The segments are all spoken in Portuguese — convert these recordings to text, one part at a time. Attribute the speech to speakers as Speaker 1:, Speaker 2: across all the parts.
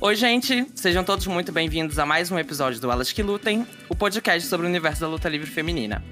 Speaker 1: Oi, gente! Sejam todos muito bem-vindos a mais um episódio do Elas Que Lutem, o podcast sobre o universo da luta livre feminina.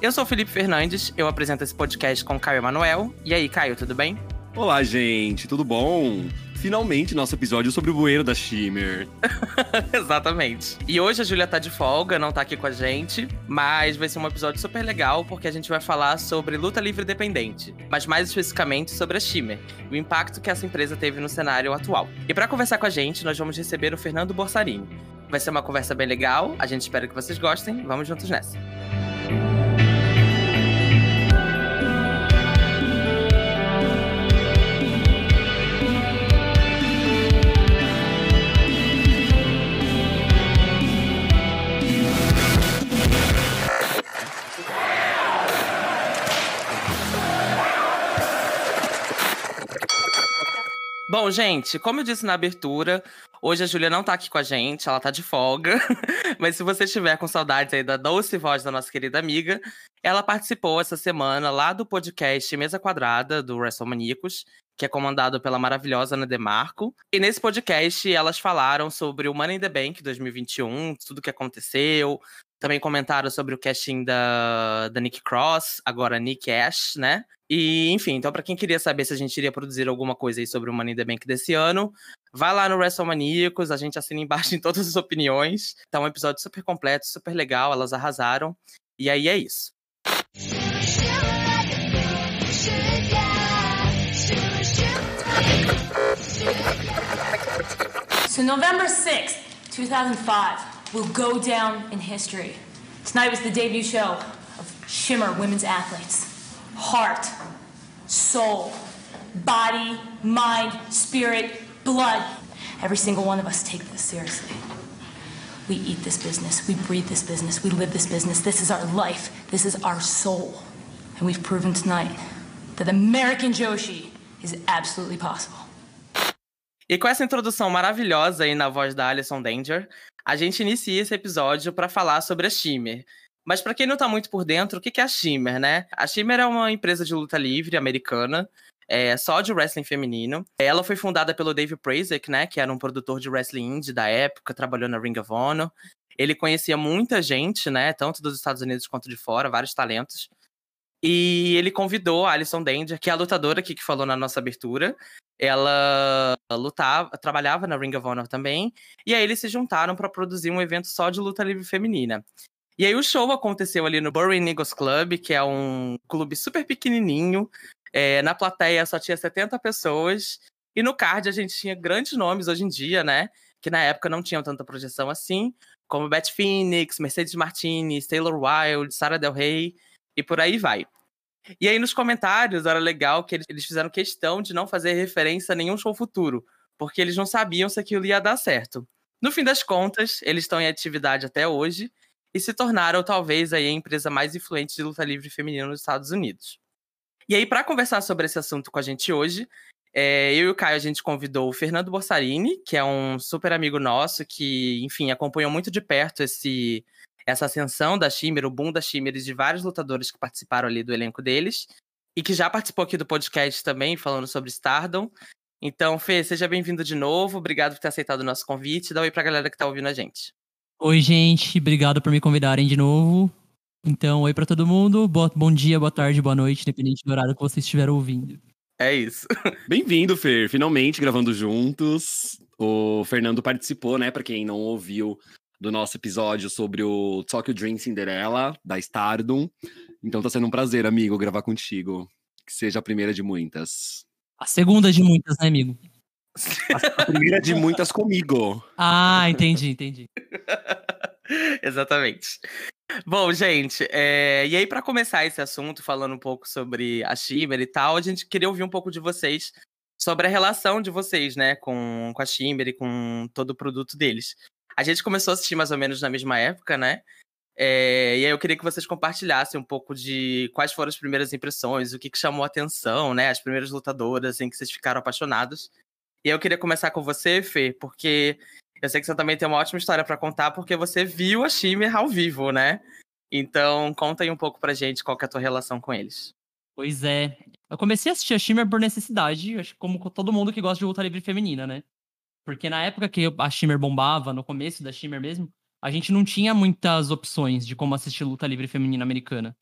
Speaker 1: Eu sou Felipe Fernandes, eu apresento esse podcast com Caio Emanuel. E aí, Caio, tudo bem?
Speaker 2: Olá, gente, tudo bom? Finalmente nosso episódio sobre o bueiro da Shimmer.
Speaker 1: Exatamente. E hoje a Júlia tá de folga, não tá aqui com a gente, mas vai ser um episódio super legal porque a gente vai falar sobre luta livre dependente, mas mais especificamente sobre a Shimmer, o impacto que essa empresa teve no cenário atual. E para conversar com a gente, nós vamos receber o Fernando Borsarini. Vai ser uma conversa bem legal, a gente espera que vocês gostem. Vamos juntos nessa. Bom, gente, como eu disse na abertura, hoje a Júlia não tá aqui com a gente, ela tá de folga. Mas se você estiver com saudades aí da doce voz da nossa querida amiga, ela participou essa semana lá do podcast Mesa Quadrada, do WrestleManiacos, que é comandado pela maravilhosa Ana Demarco. E nesse podcast elas falaram sobre o Money in the Bank 2021, tudo que aconteceu. Também comentaram sobre o casting da, da Nick Cross, agora Nick Ash, né? E, enfim, então para quem queria saber se a gente iria produzir alguma coisa aí sobre o Money in the Bank desse ano, vai lá no WrestleManiacos, a gente assina embaixo em todas as opiniões. Tá um episódio super completo, super legal, elas arrasaram. E aí é isso.
Speaker 3: So November 6th, 2005 will go down in history. Tonight was the debut show of Shimmer Women's Athletes. Heart, soul, body, mind, spirit, blood. Every single one of us take this seriously. We eat this business, we breathe this business, we live this business. This is our life, this is our soul. And we've proven tonight that American Joshi is absolutely possible.
Speaker 1: E com essa introdução maravilhosa aí na voz da Alison Danger, a gente inicia esse episódio para falar sobre a Shimmer. Mas para quem não tá muito por dentro, o que é a Shimmer, né? A Shimmer é uma empresa de luta livre americana, é, só de wrestling feminino. Ela foi fundada pelo Dave Prazek, né? Que era um produtor de wrestling indie da época, trabalhou na Ring of Honor. Ele conhecia muita gente, né? Tanto dos Estados Unidos quanto de fora, vários talentos. E ele convidou a Alison Danger, que é a lutadora aqui que falou na nossa abertura. Ela lutava, trabalhava na Ring of Honor também. E aí eles se juntaram para produzir um evento só de luta livre feminina. E aí o show aconteceu ali no Bury Eagles Club, que é um clube super pequenininho. É, na plateia só tinha 70 pessoas. E no card a gente tinha grandes nomes hoje em dia, né? Que na época não tinham tanta projeção assim, como Beth Phoenix, Mercedes Martinez, Taylor Wilde, Sarah Del Rey e por aí vai. E aí nos comentários era legal que eles fizeram questão de não fazer referência a nenhum show futuro, porque eles não sabiam se aquilo ia dar certo. No fim das contas, eles estão em atividade até hoje e se tornaram talvez aí a empresa mais influente de luta livre feminina nos Estados Unidos. E aí, para conversar sobre esse assunto com a gente hoje, é, eu e o Caio, a gente convidou o Fernando Borsarini, que é um super amigo nosso, que, enfim, acompanhou muito de perto esse, essa ascensão da Shimmer, o boom da Shimmer e de vários lutadores que participaram ali do elenco deles, e que já participou aqui do podcast também, falando sobre Stardom. Então, Fê, seja bem-vindo de novo, obrigado por ter aceitado o nosso convite, dá um oi pra galera que tá ouvindo a gente.
Speaker 4: Oi, gente, obrigado por me convidarem de novo. Então, oi para todo mundo, boa, bom dia, boa tarde, boa noite, independente do horário que vocês estiverem ouvindo.
Speaker 1: É isso.
Speaker 2: Bem-vindo, Fer, finalmente gravando juntos. O Fernando participou, né, para quem não ouviu, do nosso episódio sobre o Tokyo Dream Cinderella, da Stardom. Então tá sendo um prazer, amigo, gravar contigo. Que seja a primeira de muitas.
Speaker 4: A segunda de muitas, né, amigo?
Speaker 2: A primeira de muitas comigo.
Speaker 4: Ah, entendi, entendi.
Speaker 1: Exatamente. Bom, gente, é... e aí para começar esse assunto, falando um pouco sobre a Shimmer e tal, a gente queria ouvir um pouco de vocês sobre a relação de vocês, né, com, com a Shimmer e com todo o produto deles. A gente começou a assistir mais ou menos na mesma época, né? É... e aí eu queria que vocês compartilhassem um pouco de quais foram as primeiras impressões, o que, que chamou a atenção, né? As primeiras lutadoras em que vocês ficaram apaixonados. E eu queria começar com você, Fê, porque eu sei que você também tem uma ótima história para contar, porque você viu a Shimmer ao vivo, né? Então, conta aí um pouco pra gente qual que é a tua relação com eles.
Speaker 4: Pois é. Eu comecei a assistir a Shimmer por necessidade, acho que como todo mundo que gosta de luta livre feminina, né? Porque na época que a Shimmer bombava, no começo da Shimmer mesmo, a gente não tinha muitas opções de como assistir luta livre feminina americana.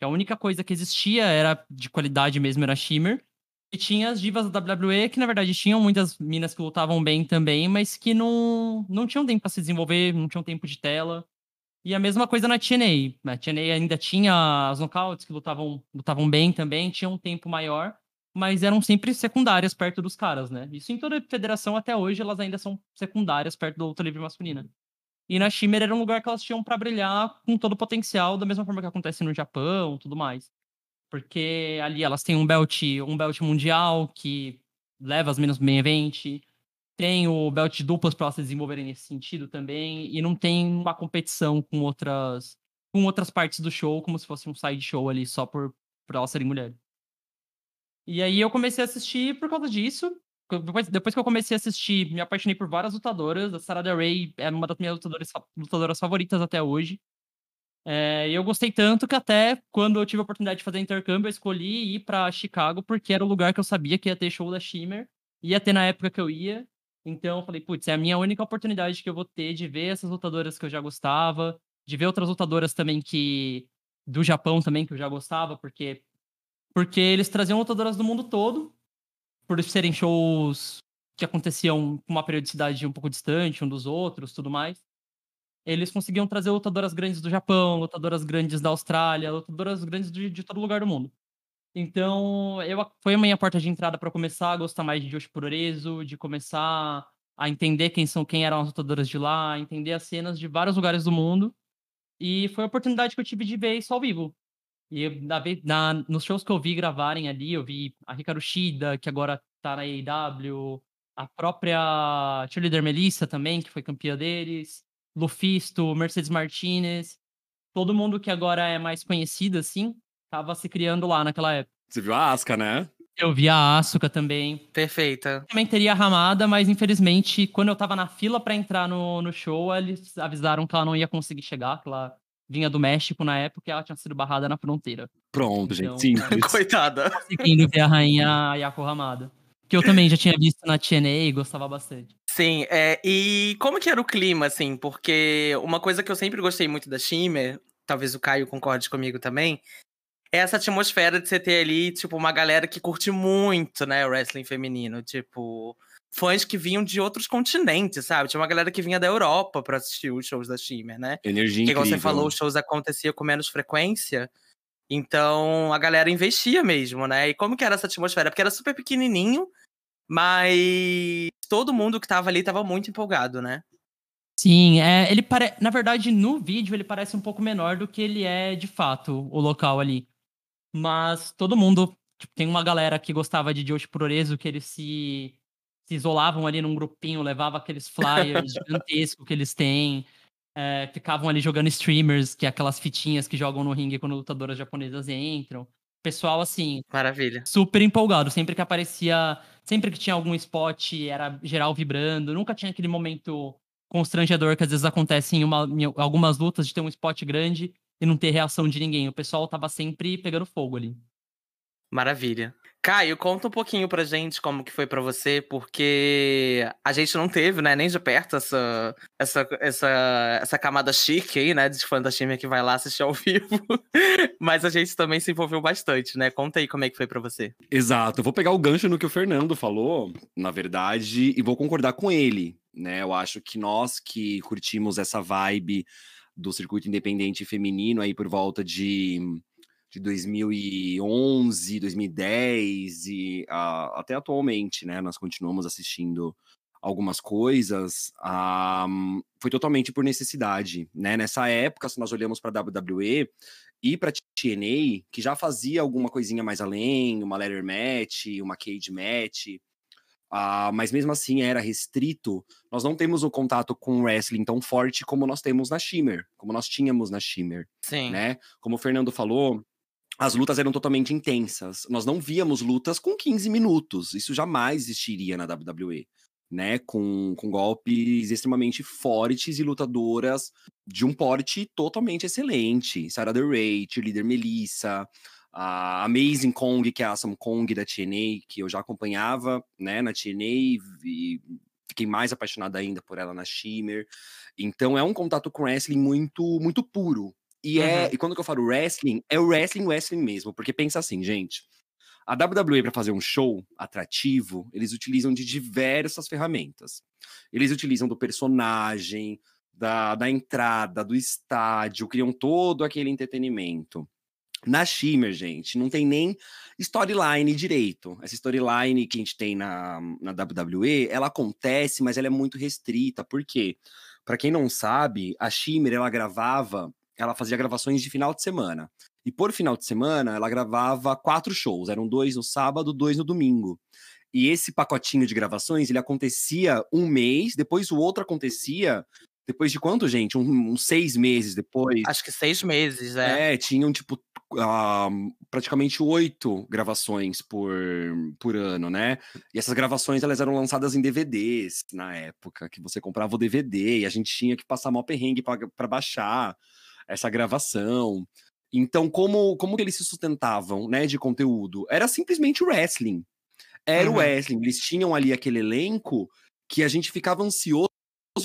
Speaker 4: A única coisa que existia era de qualidade mesmo, era Shimmer. E tinha as divas da WWE, que na verdade tinham muitas minas que lutavam bem também, mas que não, não tinham tempo para se desenvolver, não tinham tempo de tela. E a mesma coisa na TNA. Na TNA ainda tinha as knockouts que lutavam, lutavam bem também, tinham um tempo maior, mas eram sempre secundárias perto dos caras, né? Isso em toda a federação até hoje, elas ainda são secundárias perto da luta livre masculina. E na Shimmer era um lugar que elas tinham para brilhar com todo o potencial, da mesma forma que acontece no Japão, tudo mais. Porque ali elas têm um belt, um belt mundial que leva as menos main event, tem o belt de duplas para elas se desenvolverem nesse sentido também, e não tem uma competição com outras com outras partes do show, como se fosse um side show ali só por, por elas serem mulheres. E aí eu comecei a assistir por causa disso. Depois, depois que eu comecei a assistir, me apaixonei por várias lutadoras. A Sarah Del é uma das minhas lutadoras, lutadoras favoritas até hoje. É, eu gostei tanto que até quando eu tive a oportunidade de fazer intercâmbio, eu escolhi ir para Chicago porque era o lugar que eu sabia que ia ter show da Shimmer, ia ter na época que eu ia. Então eu falei, putz, é a minha única oportunidade que eu vou ter de ver essas lutadoras que eu já gostava, de ver outras lutadoras também que do Japão também que eu já gostava, porque porque eles traziam lutadoras do mundo todo, por serem shows que aconteciam com uma periodicidade um pouco distante um dos outros, tudo mais eles conseguiam trazer lutadoras grandes do Japão, lutadoras grandes da Austrália, lutadoras grandes de, de todo lugar do mundo. Então, eu, foi a minha porta de entrada para começar a gostar mais de Joshi Puroreso, de começar a entender quem são, quem eram as lutadoras de lá, entender as cenas de vários lugares do mundo. E foi a oportunidade que eu tive de ver isso ao vivo. E na, na, nos shows que eu vi gravarem ali, eu vi a Hikaru Shida, que agora tá na AEW, a própria cheerleader Melissa também, que foi campeã deles. Lufisto, Mercedes Martinez, todo mundo que agora é mais conhecido, assim, tava se criando lá naquela época.
Speaker 2: Você viu a Asuka, né?
Speaker 4: Eu vi a Asuka também.
Speaker 1: Perfeita.
Speaker 4: Também teria a Ramada, mas infelizmente, quando eu tava na fila para entrar no, no show, eles avisaram que ela não ia conseguir chegar, que ela vinha do México na época e ela tinha sido barrada na fronteira.
Speaker 2: Pronto, então, gente, simples.
Speaker 1: Coitada.
Speaker 4: Conseguindo ver a rainha Yako Ramada. Que eu também já tinha visto na TNA e gostava bastante.
Speaker 1: Sim, é, e como que era o clima, assim? Porque uma coisa que eu sempre gostei muito da Shimmer, talvez o Caio concorde comigo também, é essa atmosfera de você ter ali, tipo, uma galera que curte muito, né, o wrestling feminino. Tipo, fãs que vinham de outros continentes, sabe? Tinha uma galera que vinha da Europa para assistir os shows da Shimmer, né?
Speaker 2: Energia Porque,
Speaker 1: incrível. você falou, os shows aconteciam com menos frequência. Então, a galera investia mesmo, né? E como que era essa atmosfera? Porque era super pequenininho, mas todo mundo que tava ali tava muito empolgado, né?
Speaker 4: Sim, é, ele pare... na verdade, no vídeo ele parece um pouco menor do que ele é de fato, o local ali. Mas todo mundo, tipo, tem uma galera que gostava de Josh Prorezo, que eles se, se isolavam ali num grupinho, levava aqueles flyers gigantescos que eles têm, é, ficavam ali jogando streamers, que é aquelas fitinhas que jogam no ringue quando lutadoras japonesas entram pessoal, assim.
Speaker 1: Maravilha.
Speaker 4: Super empolgado. Sempre que aparecia. Sempre que tinha algum spot, era geral vibrando. Nunca tinha aquele momento constrangedor que às vezes acontece em, uma, em algumas lutas de ter um spot grande e não ter reação de ninguém. O pessoal tava sempre pegando fogo ali.
Speaker 1: Maravilha. Caio, conta um pouquinho pra gente como que foi para você, porque a gente não teve, né, nem de perto essa, essa, essa, essa camada chique aí, né, de fã da que vai lá assistir ao vivo, mas a gente também se envolveu bastante, né? Conta aí como é que foi para você.
Speaker 2: Exato, eu vou pegar o gancho no que o Fernando falou, na verdade, e vou concordar com ele, né? Eu acho que nós que curtimos essa vibe do circuito independente feminino aí por volta de de 2011, 2010 e uh, até atualmente, né? Nós continuamos assistindo algumas coisas, uh, foi totalmente por necessidade, né? Nessa época, se nós olhamos para a WWE e para TNA, que já fazia alguma coisinha mais além, uma ladder match, uma cage match, uh, mas mesmo assim era restrito. Nós não temos o contato com o wrestling tão forte como nós temos na Shimmer, como nós tínhamos na Shimmer,
Speaker 1: Sim.
Speaker 2: né? Como o Fernando falou, as lutas eram totalmente intensas. Nós não víamos lutas com 15 minutos. Isso jamais existiria na WWE. Né, com, com golpes extremamente fortes e lutadoras de um porte totalmente excelente. Sarah Del Rey, Cheerleader Melissa, a Amazing Kong, que é a Sam Kong da TNA, que eu já acompanhava né, na TNA e fiquei mais apaixonada ainda por ela na Shimmer. Então é um contato com wrestling muito, muito puro. E é,
Speaker 1: Uhum.
Speaker 2: e quando eu falo wrestling, é o wrestling, wrestling mesmo, porque pensa assim, gente. A WWE para fazer um show atrativo, eles utilizam de diversas ferramentas. Eles utilizam do personagem, da, da entrada, do estádio, criam todo aquele entretenimento. Na Shimmer, gente, não tem nem storyline direito. Essa storyline que a gente tem na, na WWE, ela acontece, mas ela é muito restrita. Por quê? Pra quem não sabe, a Shimmer, ela gravava, ela fazia gravações de final de semana. E por final de semana, ela gravava quatro shows. Eram dois no sábado, dois no domingo. E esse pacotinho de gravações, ele acontecia um mês, depois o outro acontecia depois de quanto, gente? Um- uns seis meses depois.
Speaker 1: Acho que seis meses, é.
Speaker 2: É, tinham, tipo, ah, praticamente oito gravações por, por ano, né? E essas gravações, elas eram lançadas em DVDs na época, que você comprava o DVD e a gente tinha que passar mal perrengue para baixar essa gravação. Então, como, como que eles se sustentavam, né, de conteúdo? Era simplesmente o wrestling. Era o
Speaker 1: Uhum.
Speaker 2: wrestling. Eles tinham ali aquele elenco que a gente ficava ansioso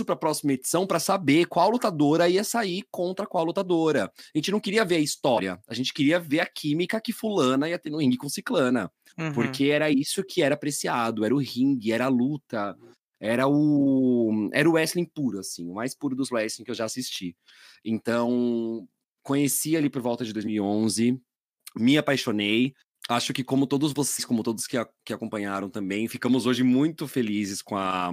Speaker 2: para a próxima edição para saber qual lutadora ia sair contra qual lutadora. A gente não queria ver a história, a gente queria ver a química que fulana ia ter no ringue com ciclana,
Speaker 1: Uhum.
Speaker 2: porque era isso que era apreciado, era o ringue, era a luta, era o era o wrestling puro assim, o mais puro dos wrestling que eu já assisti. Então, conheci ali por volta de 2011, me apaixonei. Acho que como todos vocês, como todos que, a- que acompanharam também, ficamos hoje muito felizes com a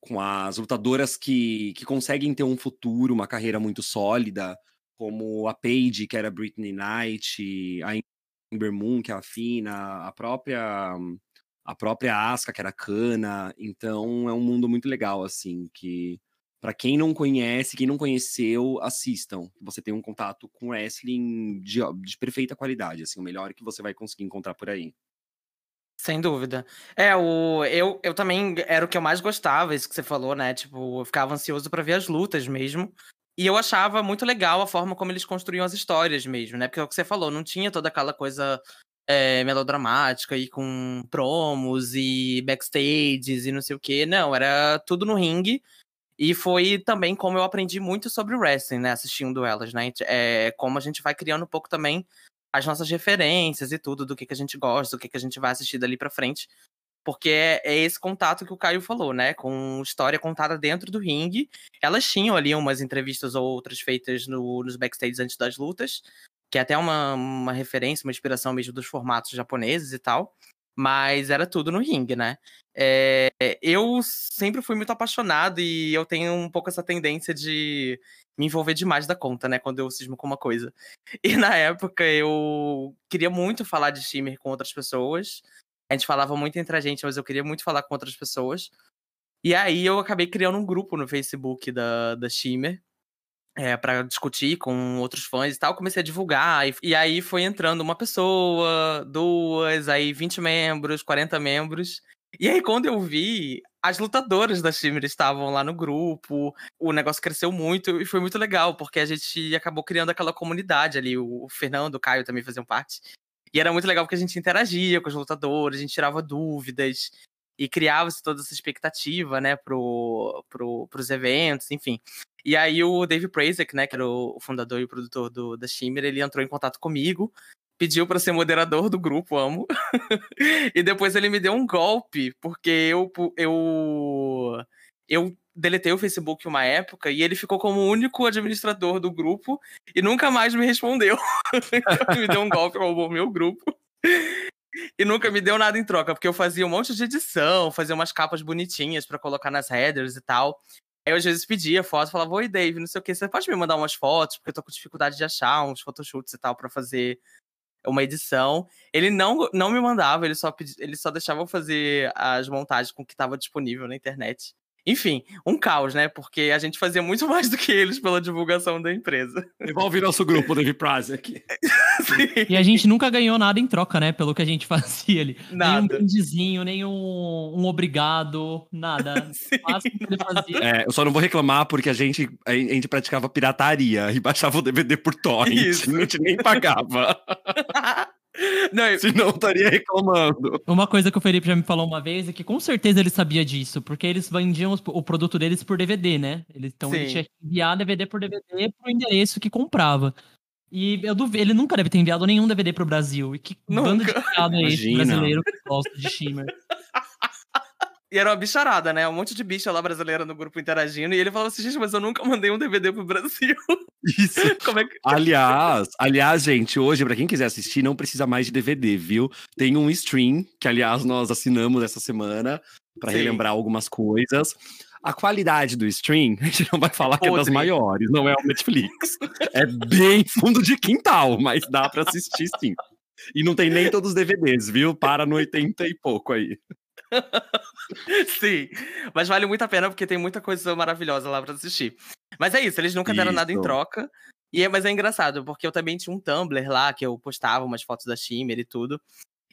Speaker 2: com as lutadoras que, que conseguem ter um futuro, uma carreira muito sólida, como a Paige, que era Britney Knight, a Ember Moon, que é a Fina, a própria a própria Asuka, que era a Kana. Então é um mundo muito legal, assim, que para quem não conhece, quem não conheceu, assistam. Você tem um contato com wrestling de, de perfeita qualidade, assim, o melhor que você vai conseguir encontrar por aí.
Speaker 1: Sem dúvida. É, o, eu, eu também era o que eu mais gostava, isso que você falou, né? Tipo, eu ficava ansioso pra ver as lutas mesmo. E eu achava muito legal a forma como eles construíam as histórias mesmo, né? Porque é o que você falou, não tinha toda aquela coisa é, melodramática e com promos e backstages e não sei o quê. Não, era tudo no ringue. E foi também como eu aprendi muito sobre o wrestling, né? Assistindo elas, né? É, como a gente vai criando um pouco também as nossas referências e tudo, do que, que a gente gosta, do que, que a gente vai assistir dali pra frente. Porque é, é esse contato que o Caio falou, né? Com história contada dentro do ringue. Elas tinham ali umas entrevistas ou outras feitas no, nos backstage antes das lutas, que é até uma, uma referência, uma inspiração mesmo dos formatos japoneses e tal. Mas era tudo no ringue, né? É, eu sempre fui muito apaixonado e eu tenho um pouco essa tendência de me envolver demais da conta, né? Quando eu cismo com uma coisa. E na época eu queria muito falar de Shimmer com outras pessoas. A gente falava muito entre a gente, mas eu queria muito falar com outras pessoas. E aí eu acabei criando um grupo no Facebook da, da Shimmer. É, para discutir com outros fãs e tal, comecei a divulgar, e, e aí foi entrando uma pessoa, duas, aí 20 membros, 40 membros. E aí, quando eu vi, as lutadoras da Shimmer estavam lá no grupo, o negócio cresceu muito e foi muito legal, porque a gente acabou criando aquela comunidade ali. O Fernando, o Caio também faziam parte. E era muito legal porque a gente interagia com os lutadores, a gente tirava dúvidas e criava-se toda essa expectativa, né, pro, pro, pros eventos, enfim. E aí o Dave Prazek, né, que era o fundador e o produtor do, da Shimmer, ele entrou em contato comigo, pediu para ser moderador do grupo, amo. e depois ele me deu um golpe, porque eu eu eu deletei o Facebook uma época e ele ficou como o único administrador do grupo e nunca mais me respondeu. então, me deu um golpe, roubou meu grupo. E nunca me deu nada em troca, porque eu fazia um monte de edição, fazia umas capas bonitinhas para colocar nas headers e tal. Aí eu às vezes pedia foto, falava, oi Dave, não sei o que, você pode me mandar umas fotos, porque eu tô com dificuldade de achar uns photoshoots e tal para fazer uma edição. Ele não, não me mandava, ele só, pedi, ele só deixava eu fazer as montagens com o que estava disponível na internet. Enfim, um caos, né? Porque a gente fazia muito mais do que eles pela divulgação da empresa.
Speaker 2: Devolve nosso grupo, Dave Prazek.
Speaker 4: E a gente nunca ganhou nada em troca, né? Pelo que a gente fazia ali.
Speaker 1: Nada.
Speaker 4: Nem um brindezinho, nem um, obrigado, nada.
Speaker 1: Sim,
Speaker 4: fazia.
Speaker 2: É, eu só não vou reclamar porque a gente, a gente praticava pirataria e baixava o DVD por torrent.
Speaker 1: Isso.
Speaker 2: A gente nem pagava. Não, eu... Senão estaria reclamando.
Speaker 4: Uma coisa que o Felipe já me falou uma vez é que com certeza ele sabia disso, porque eles vendiam os, o produto deles por DVD, né? Eles, então Sim. ele tinha que enviar DVD por DVD pro endereço que comprava. E eu duvido, ele nunca deve ter enviado nenhum DVD pro Brasil. E que nunca. bando de piada é esse brasileiro que gosta de Shimmer.
Speaker 1: E era uma bicharada, né? Um monte de bicha lá brasileira no grupo interagindo. E ele falou assim, gente, mas eu nunca mandei um DVD pro Brasil.
Speaker 2: Isso. Como é que... Aliás, aliás, gente, hoje, para quem quiser assistir, não precisa mais de DVD, viu? Tem um stream, que aliás nós assinamos essa semana, para relembrar algumas coisas. A qualidade do stream, a gente não vai falar é que é das maiores, não é o Netflix. é bem fundo de quintal, mas dá para assistir sim. E não tem nem todos os DVDs, viu? Para no 80 e pouco aí.
Speaker 1: Sim, mas vale muito a pena porque tem muita coisa maravilhosa lá pra assistir. Mas é isso, eles nunca deram isso. nada em troca. E é, mas é engraçado, porque eu também tinha um Tumblr lá que eu postava umas fotos da Shimmer e tudo.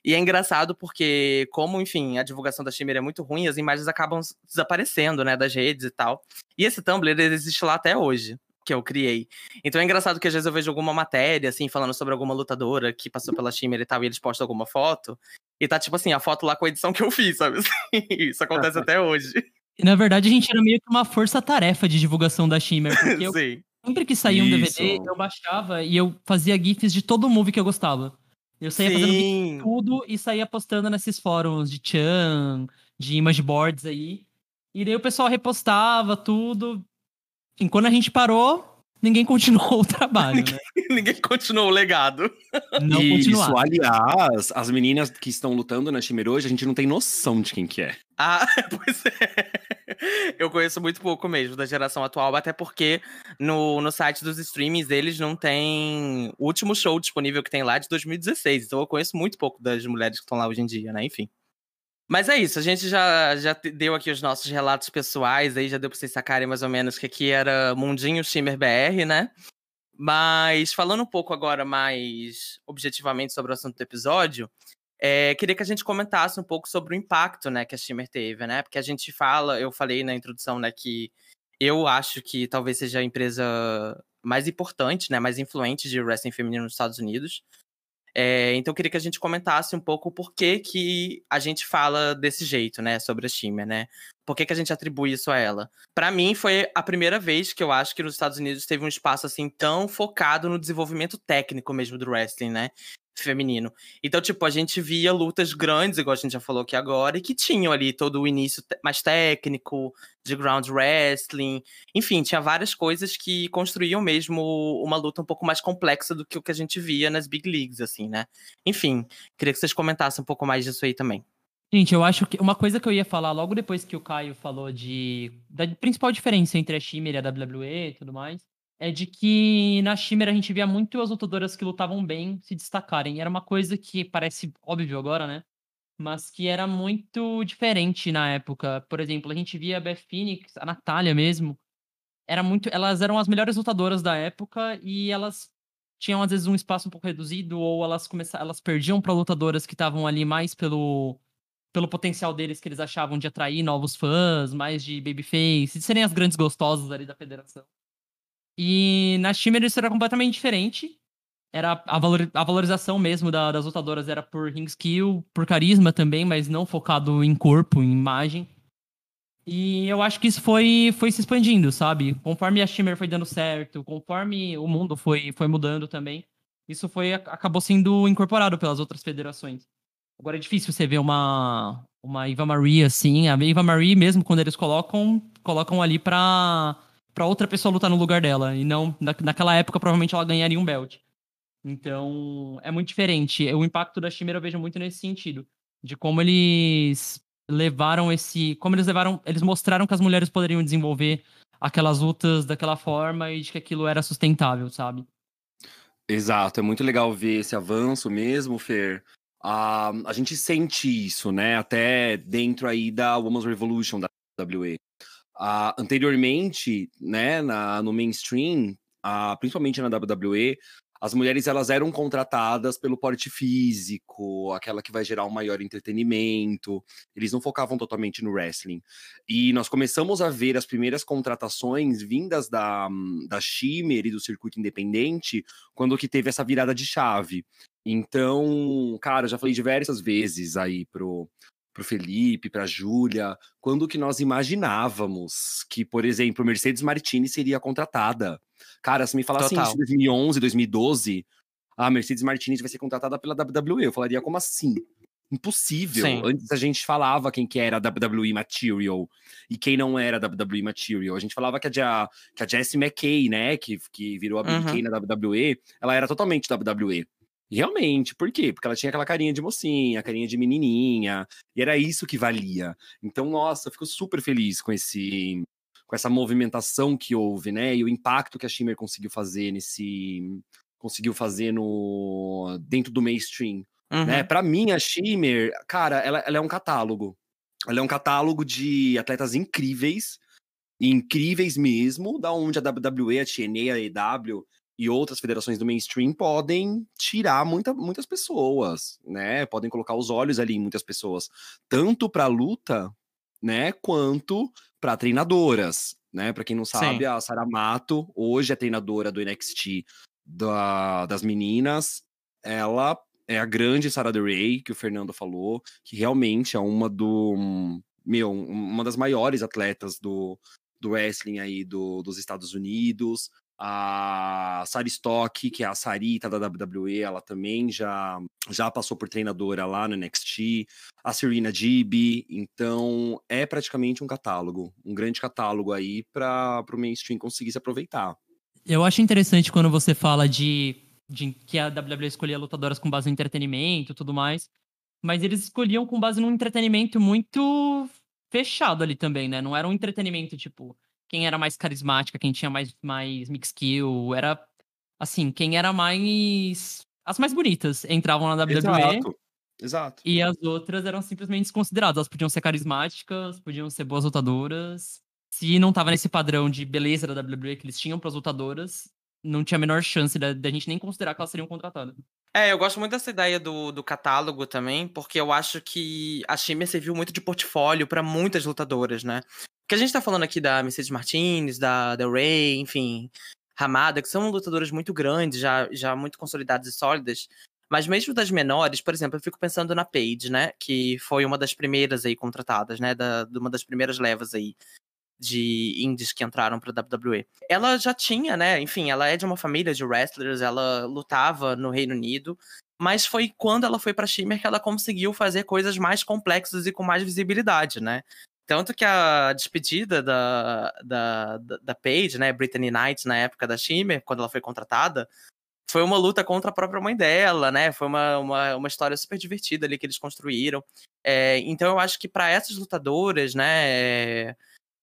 Speaker 1: E é engraçado porque, como, enfim, a divulgação da Shimmer é muito ruim, as imagens acabam desaparecendo, né, das redes e tal. E esse Tumblr, existe lá até hoje, que eu criei. Então é engraçado que às vezes eu vejo alguma matéria, assim, falando sobre alguma lutadora que passou pela Shimmer e tal, e eles postam alguma foto. E tá, tipo assim, a foto lá com a edição que eu fiz, sabe? Isso acontece até hoje.
Speaker 4: E, na verdade, a gente era meio que uma força-tarefa de divulgação da Shimmer. Porque eu, sempre que saía um DVD, eu baixava e eu fazia GIFs de todo o movie que eu gostava. Eu saía Sim. fazendo tudo e saía postando nesses fóruns de Chan, de image boards aí. E daí o pessoal repostava tudo. E quando a gente parou, ninguém continuou o trabalho,
Speaker 1: ninguém,
Speaker 4: né?
Speaker 1: ninguém continuou o legado.
Speaker 2: Não Isso, aliás, as meninas que estão lutando na Shimmer hoje, a gente não tem noção de quem que é.
Speaker 1: Ah, pois é. Eu conheço muito pouco mesmo da geração atual, até porque no, no site dos streamings eles não tem o último show disponível que tem lá de 2016. Então eu conheço muito pouco das mulheres que estão lá hoje em dia, né? Enfim. Mas é isso, a gente já, já deu aqui os nossos relatos pessoais, aí já deu pra vocês sacarem mais ou menos que aqui era Mundinho Shimmer BR, né? Mas falando um pouco agora mais objetivamente sobre o assunto do episódio, é, queria que a gente comentasse um pouco sobre o impacto né, que a Shimmer teve, né? Porque a gente fala, eu falei na introdução, né, que eu acho que talvez seja a empresa mais importante, né, mais influente de wrestling feminino nos Estados Unidos. É, então eu queria que a gente comentasse um pouco por que, que a gente fala desse jeito, né, sobre a Shimmer, né? Por que, que a gente atribui isso a ela? Para mim, foi a primeira vez que eu acho que nos Estados Unidos teve um espaço assim tão focado no desenvolvimento técnico mesmo do wrestling, né? feminino. Então, tipo, a gente via lutas grandes, igual a gente já falou aqui agora, e que tinham ali todo o início mais técnico, de ground wrestling. Enfim, tinha várias coisas que construíam mesmo uma luta um pouco mais complexa do que o que a gente via nas big leagues, assim, né? Enfim, queria que vocês comentassem um pouco mais disso aí também.
Speaker 4: Gente, eu acho que uma coisa que eu ia falar logo depois que o Caio falou de da principal diferença entre a Shimmer e a WWE e tudo mais, é de que na Shimmer a gente via muito as lutadoras que lutavam bem se destacarem. Era uma coisa que parece óbvio agora, né? Mas que era muito diferente na época. Por exemplo, a gente via a Beth Phoenix, a Natália mesmo. Era muito, elas eram as melhores lutadoras da época e elas tinham às vezes um espaço um pouco reduzido ou elas começaram, elas perdiam para lutadoras que estavam ali mais pelo pelo potencial deles que eles achavam de atrair novos fãs, mais de babyface, de serem as grandes gostosas ali da federação. E na Shimmer isso era completamente diferente. Era a, valor, a valorização mesmo da, das lutadoras era por ring skill, por carisma também, mas não focado em corpo, em imagem. E eu acho que isso foi, foi se expandindo, sabe? Conforme a Shimmer foi dando certo, conforme o mundo foi, foi mudando também, isso foi acabou sendo incorporado pelas outras federações. Agora é difícil você ver uma, uma Eva Marie assim. A Eva Marie, mesmo quando eles colocam, colocam ali pra para outra pessoa lutar no lugar dela. E não, na, naquela época, provavelmente ela ganharia um belt. Então, é muito diferente. O impacto da Chimera eu vejo muito nesse sentido. De como eles levaram esse. Como eles levaram. Eles mostraram que as mulheres poderiam desenvolver aquelas lutas daquela forma e de que aquilo era sustentável, sabe?
Speaker 2: Exato, é muito legal ver esse avanço mesmo, Fer. Uh, a gente sente isso, né? Até dentro aí da Women's Revolution da WWE. Uh, anteriormente, né, na, no mainstream, uh, principalmente na WWE, as mulheres elas eram contratadas pelo porte físico, aquela que vai gerar um maior entretenimento. Eles não focavam totalmente no wrestling. E nós começamos a ver as primeiras contratações vindas da, da Shimmer e do circuito independente quando que teve essa virada de chave. Então, cara, eu já falei diversas vezes aí pro, pro Felipe, pra Júlia, quando que nós imaginávamos que, por exemplo, Mercedes Martini seria contratada. Cara, se me falasse
Speaker 1: Total.
Speaker 2: isso em 2011, 2012, a Mercedes Martinez vai ser contratada pela WWE. Eu falaria, como assim? Impossível.
Speaker 1: Sim.
Speaker 2: Antes a gente falava quem que era WWE Material e quem não era WWE Material. A gente falava que a, que a Jessie McKay, né, que, que virou a
Speaker 1: Uhum.
Speaker 2: Na WWE, ela era totalmente WWE. E Realmente, por quê? Porque ela tinha aquela carinha de mocinha, carinha de menininha, e era isso que valia. Então, nossa, eu fico super feliz com esse com essa movimentação que houve, né? E o impacto que a Shimmer conseguiu fazer nesse conseguiu fazer no dentro do mainstream,
Speaker 1: Uhum.
Speaker 2: né? Para mim a Shimmer, cara, ela, ela é um catálogo. Ela é um catálogo de atletas incríveis, incríveis mesmo, da onde a WWE, a TNA, a EW e outras federações do mainstream podem tirar muita, muitas pessoas, né? Podem colocar os olhos ali em muitas pessoas, tanto para luta, né, quanto para treinadoras, né? Para quem não sabe,
Speaker 1: Sim.
Speaker 2: a Sarah Mato hoje é treinadora do NXT da- das meninas. Ela é a grande Sarah Rey que o Fernando falou, que realmente é uma do meu, uma das maiores atletas do, do wrestling aí do, dos Estados Unidos. A Sari Stock, que é a Sarita da WWE, ela também já, já passou por treinadora lá no NXT. A Serena Gibi, então é praticamente um catálogo, um grande catálogo aí para o mainstream conseguir se aproveitar.
Speaker 4: Eu acho interessante quando você fala de, de que a WWE escolhia lutadoras com base no entretenimento e tudo mais. Mas eles escolhiam com base num entretenimento muito fechado ali também, né? Não era um entretenimento, tipo, quem era mais carismática, quem tinha mais, mais mix skill. Era, assim, quem era mais. As mais bonitas entravam na WWE.
Speaker 2: Exato. Exato.
Speaker 4: E as outras eram simplesmente desconsideradas. Elas podiam ser carismáticas, podiam ser boas lutadoras. Se não tava nesse padrão de beleza da WWE que eles tinham pras lutadoras, não tinha a menor chance da, da gente nem considerar que elas seriam contratadas.
Speaker 1: É, eu gosto muito dessa ideia do, do catálogo também, porque eu acho que a Shimmer serviu muito de portfólio pra muitas lutadoras, né? Porque a gente tá falando aqui da Mercedes Martinez, da Del Rey, enfim, Ramada, que são lutadoras muito grandes, já, já muito consolidadas e sólidas. Mas mesmo das menores, por exemplo, eu fico pensando na Paige, né? Que foi uma das primeiras aí contratadas, né? Da, de uma das primeiras levas aí de indies que entraram pra WWE. Ela já tinha, né? Enfim, ela é de uma família de wrestlers, ela lutava no Reino Unido, mas foi quando ela foi pra Shimmer que ela conseguiu fazer coisas mais complexas e com mais visibilidade, né? Tanto que a despedida da, da, da, Paige, né, Brittany Knight, na época da Shimmer, quando ela foi contratada, foi uma luta contra a própria mãe dela, né? Foi uma, uma, uma história super divertida ali que eles construíram. É, então eu acho que para essas lutadoras, né,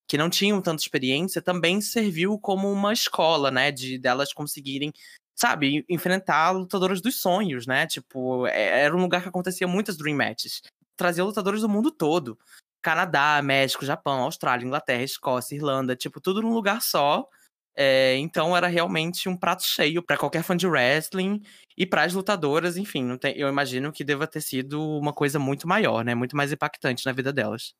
Speaker 1: que não tinham tanta experiência, também serviu como uma escola, né, de delas conseguirem, sabe, enfrentar lutadoras dos sonhos, né? Tipo, é- era um lugar que acontecia muitas dream matches. Trazia lutadores do mundo todo. Canadá, México, Japão, Austrália, Inglaterra, Escócia, Irlanda, tipo, tudo num lugar só. É, então era realmente um prato cheio para qualquer fã de wrestling e para as lutadoras, enfim, tem- eu imagino que deva ter sido uma coisa muito maior, né? Muito mais impactante na vida delas.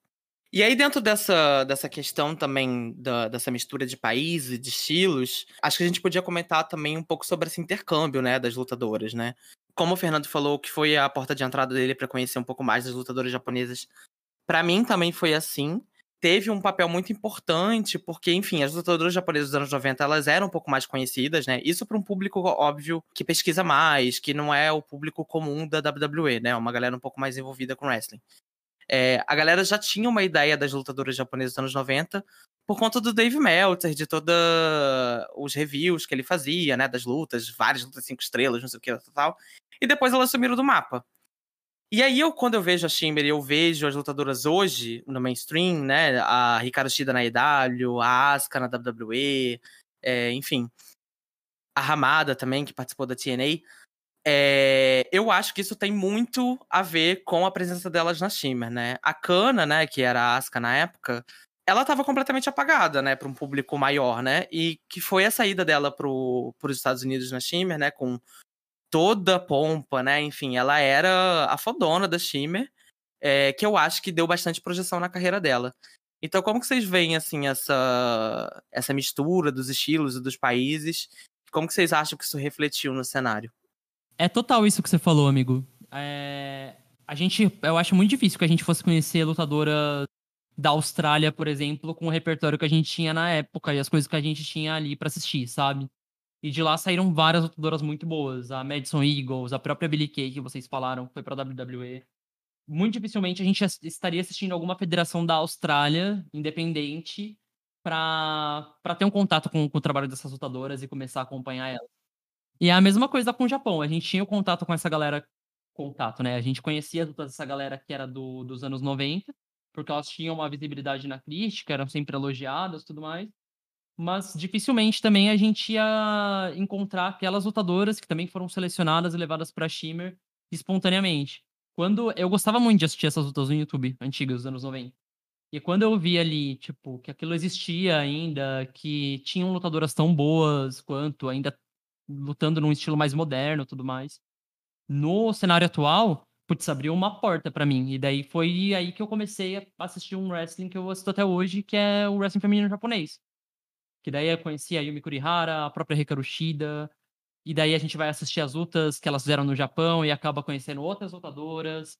Speaker 1: E aí, dentro dessa, dessa questão também, da- dessa mistura de países, de estilos, acho que a gente podia comentar também um pouco sobre esse intercâmbio, né, das lutadoras, né? Como o Fernando falou, que foi a porta de entrada dele para conhecer um pouco mais das lutadoras japonesas, Pra mim também foi assim. Teve um papel muito importante, porque, enfim, as lutadoras japonesas dos anos 90, elas eram um pouco mais conhecidas, né? Isso para um público, óbvio, que pesquisa mais, que não é o público comum da WWE, né? Uma galera um pouco mais envolvida com wrestling. É, a galera já tinha uma ideia das lutadoras japonesas dos anos 90 por conta do Dave Meltzer, de todos os reviews que ele fazia, né? Das lutas, várias lutas cinco estrelas, não sei o que, tal. E depois elas sumiram do mapa. E aí, eu, quando eu vejo a Shimmer eu vejo as lutadoras hoje no mainstream, né? A Ricardo Shida na EW, a Asuka na WWE, é, enfim. A Ramada também, que participou da TNA. É, eu acho que isso tem muito a ver com a presença delas na Shimmer, né? A Kana, né, que era a Asuka na época, ela estava completamente apagada, né, para um público maior, né? E que foi a saída dela para os Estados Unidos na Shimmer, né, com toda pompa, né? Enfim, ela era a fodona da Shimmer, é, que eu acho que deu bastante projeção na carreira dela. Então, como que vocês veem assim essa essa mistura dos estilos e dos países? Como que vocês acham que isso refletiu no cenário?
Speaker 4: É total isso que você falou, amigo. É... A gente, eu acho muito difícil que a gente fosse conhecer lutadora da Austrália, por exemplo, com o repertório que a gente tinha na época e as coisas que a gente tinha ali para assistir, sabe? E de lá saíram várias lutadoras muito boas. A Madison Eagles, a própria Billie Kay, que vocês falaram, foi pra WWE. Muito dificilmente a gente estaria assistindo alguma federação da Austrália, independente, para ter um contato com, com, o trabalho dessas lutadoras e começar a acompanhar elas. E é a mesma coisa com o Japão. A gente tinha o contato com essa galera. Contato, né? A gente conhecia toda essa galera que era do, dos anos 90 porque elas tinham uma visibilidade na crítica, eram sempre elogiadas tudo mais. Mas dificilmente também a gente ia encontrar aquelas lutadoras que também foram selecionadas e levadas para Shimmer espontaneamente. Quando eu gostava muito de assistir essas lutas no YouTube antigas dos anos 90. E quando eu vi ali, tipo, que aquilo existia ainda, que tinham lutadoras tão boas quanto, ainda lutando num estilo mais moderno, tudo mais. No cenário atual, putz, abriu uma porta para mim. E daí foi aí que eu comecei a assistir um wrestling que eu assisto até hoje, que é o wrestling feminino japonês. Que daí eu conheci a Yumi Kurihara, a própria Hikaru Shida, e daí a gente vai assistir as lutas que elas fizeram no Japão e acaba conhecendo outras lutadoras.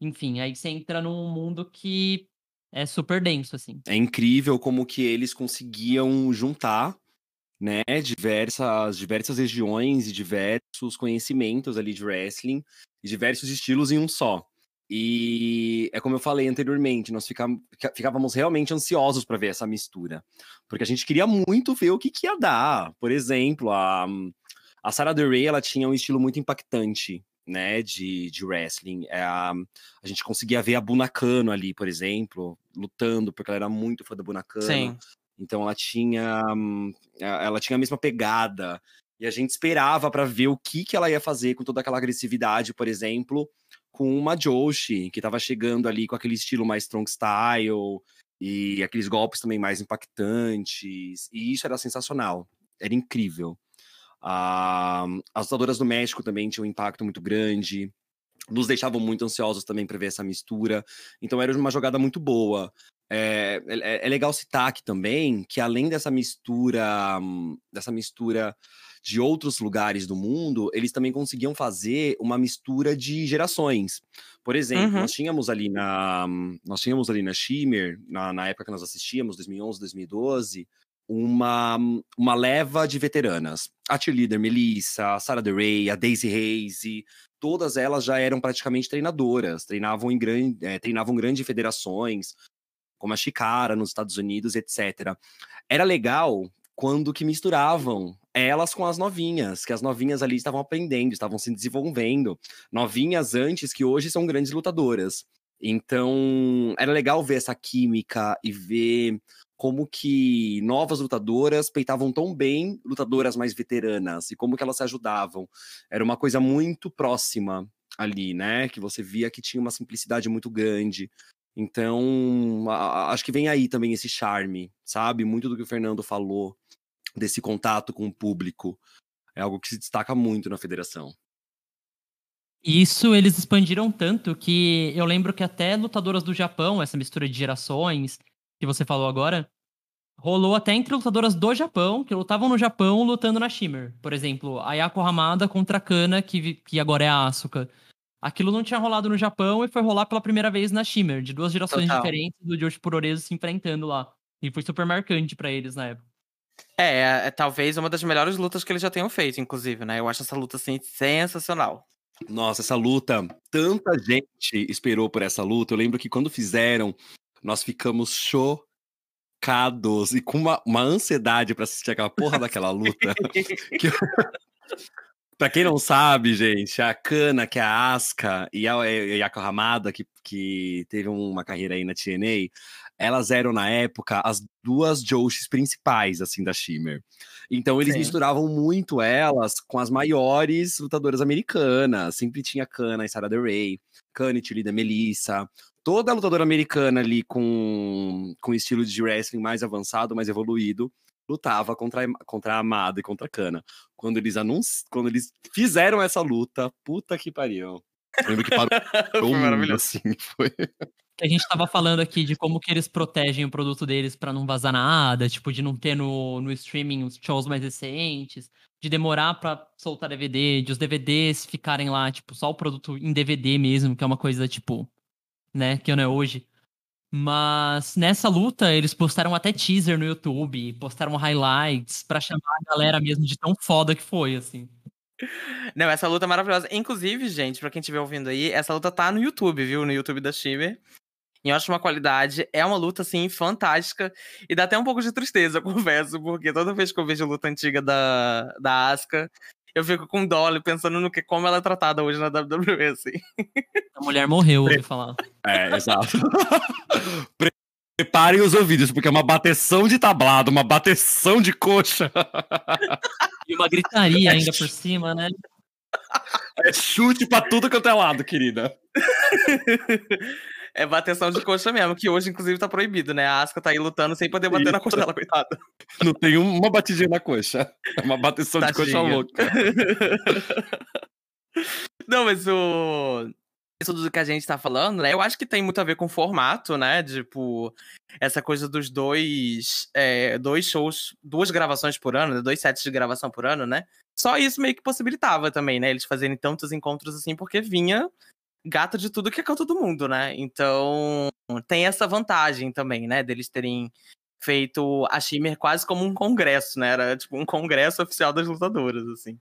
Speaker 4: Enfim, aí você entra num mundo que é super denso, assim.
Speaker 2: É incrível como que eles conseguiam juntar né, diversas, diversas regiões e diversos conhecimentos ali de wrestling e diversos estilos em um só. E é como eu falei anteriormente, nós ficávamos realmente ansiosos para ver essa mistura, porque a gente queria muito ver o que, que ia dar. Por exemplo, a, a Sarah Del Rey, ela tinha um estilo muito impactante, né, de, de wrestling. É, a, a gente conseguia ver a Bunakano ali, por exemplo, lutando, porque ela era muito fã da Bunakano. Sim. Então ela tinha ela tinha a mesma pegada e a gente esperava para ver o que que ela ia fazer com toda aquela agressividade, por exemplo, com uma Joshi que estava chegando ali com aquele estilo mais strong style e aqueles golpes também mais impactantes e isso era sensacional, era incrível. Uh, as lutadoras do México também tinham um impacto muito grande nos deixavam muito ansiosos também para ver essa mistura. Então era uma jogada muito boa. É, é, é, legal citar aqui também que além dessa mistura, dessa mistura de outros lugares do mundo, eles também conseguiam fazer uma mistura de gerações. Por exemplo, uhum. nós tínhamos ali na nós tínhamos ali na Shimmer, na, na época que nós assistíamos, 2011, 2012, uma, uma leva de veteranas. A cheerleader Melissa, a Sarah DeRay, a Daisy Hayes, todas elas já eram praticamente treinadoras, treinavam em grande, é, treinavam grandes federações, como a Chicara nos Estados Unidos, etc. Era legal quando que misturavam elas com as novinhas, que as novinhas ali estavam aprendendo, estavam se desenvolvendo, novinhas antes que hoje são grandes lutadoras. Então, era legal ver essa química e ver como que novas lutadoras peitavam tão bem lutadoras mais veteranas e como que elas se ajudavam. Era uma coisa muito próxima ali, né? Que você via que tinha uma simplicidade muito grande. Então, acho que vem aí também esse charme, sabe? Muito do que o Fernando falou desse contato com o público. É algo que se destaca muito na federação.
Speaker 4: Isso eles expandiram tanto que eu lembro que até lutadoras do Japão, essa mistura de gerações que você falou agora, rolou até entre lutadoras do Japão, que lutavam no Japão lutando na Shimmer. Por exemplo, a Yako Hamada contra a Kana, que, que agora é a Asuka. Aquilo não tinha rolado no Japão e foi rolar pela primeira vez na Shimmer, de duas gerações Total. diferentes do Joshi Puroreso se enfrentando lá. E foi super marcante para eles na época.
Speaker 1: É, é, é, talvez uma das melhores lutas que eles já tenham feito, inclusive, né? Eu acho essa luta, assim, sensacional.
Speaker 2: Nossa, essa luta, tanta gente esperou por essa luta. Eu lembro que quando fizeram, nós ficamos chocados e com uma, uma ansiedade para assistir aquela porra daquela luta. que... Pra quem não sabe, gente, a Kana, que é a Asuka, e a Yako Hamada, que, que teve uma carreira aí na TNA, elas eram, na época, as duas Joshis principais, assim, da Shimmer. Então, eles Sim. misturavam muito elas com as maiores lutadoras americanas. Sempre tinha Kana e Sarah Del Rey, Kana e Tilida Melissa. toda lutadora americana ali com, com estilo de wrestling mais avançado, mais evoluído, lutava contra, contra a Amada e contra a Kana. Quando eles anunci... quando eles fizeram essa luta, puta que pariu. Eu lembro que parou
Speaker 1: Foi maravilhoso.
Speaker 2: assim, foi.
Speaker 4: A gente tava falando aqui de como que eles protegem o produto deles pra não vazar nada, tipo, de não ter no, no streaming os shows mais recentes, de demorar pra soltar DVD, de os DVDs ficarem lá, tipo, só o produto em DVD mesmo, que é uma coisa, tipo, né, que não é hoje. Mas nessa luta, eles postaram até teaser no YouTube, postaram highlights pra chamar a galera mesmo de tão foda que foi, assim.
Speaker 1: Não, essa luta é maravilhosa. Inclusive, gente, pra quem estiver ouvindo aí, essa luta tá no YouTube, viu? No YouTube da Shimmer. Em ótima qualidade. É uma luta, assim, fantástica. E dá até um pouco de tristeza, eu confesso, porque toda vez que eu vejo luta antiga da, da Asuka, eu fico com dó pensando no que, como ela é tratada hoje na WWE, assim.
Speaker 4: A mulher morreu, ouvi falar.
Speaker 2: É, exato. Pre- Preparem os ouvidos, porque é uma bateção de tablado, uma bateção de coxa.
Speaker 4: E uma gritaria ainda por cima, né?
Speaker 2: É chute pra tudo quanto é lado, querida.
Speaker 1: É bateção de coxa mesmo, que hoje, inclusive, tá proibido, né? A Asuka tá aí lutando sem poder bater na coxa dela, coitada.
Speaker 2: Não tem uma batidinha na coxa. É uma bateção de coxa
Speaker 1: Tadinha.
Speaker 2: louca.
Speaker 1: Não, mas o. Isso tudo que a gente tá falando, né? Eu acho que tem muito a ver com o formato, né? Tipo, essa coisa dos dois, é, dois shows, duas gravações por ano, né? dois sets de gravação por ano, né? Só isso meio que possibilitava também, né? Eles fazerem tantos encontros assim, porque vinha gato de tudo que é canto do mundo, né? Então, tem essa vantagem também, né? Deles terem feito a Shimmer quase como um congresso, né? Era tipo um congresso oficial das lutadoras, assim.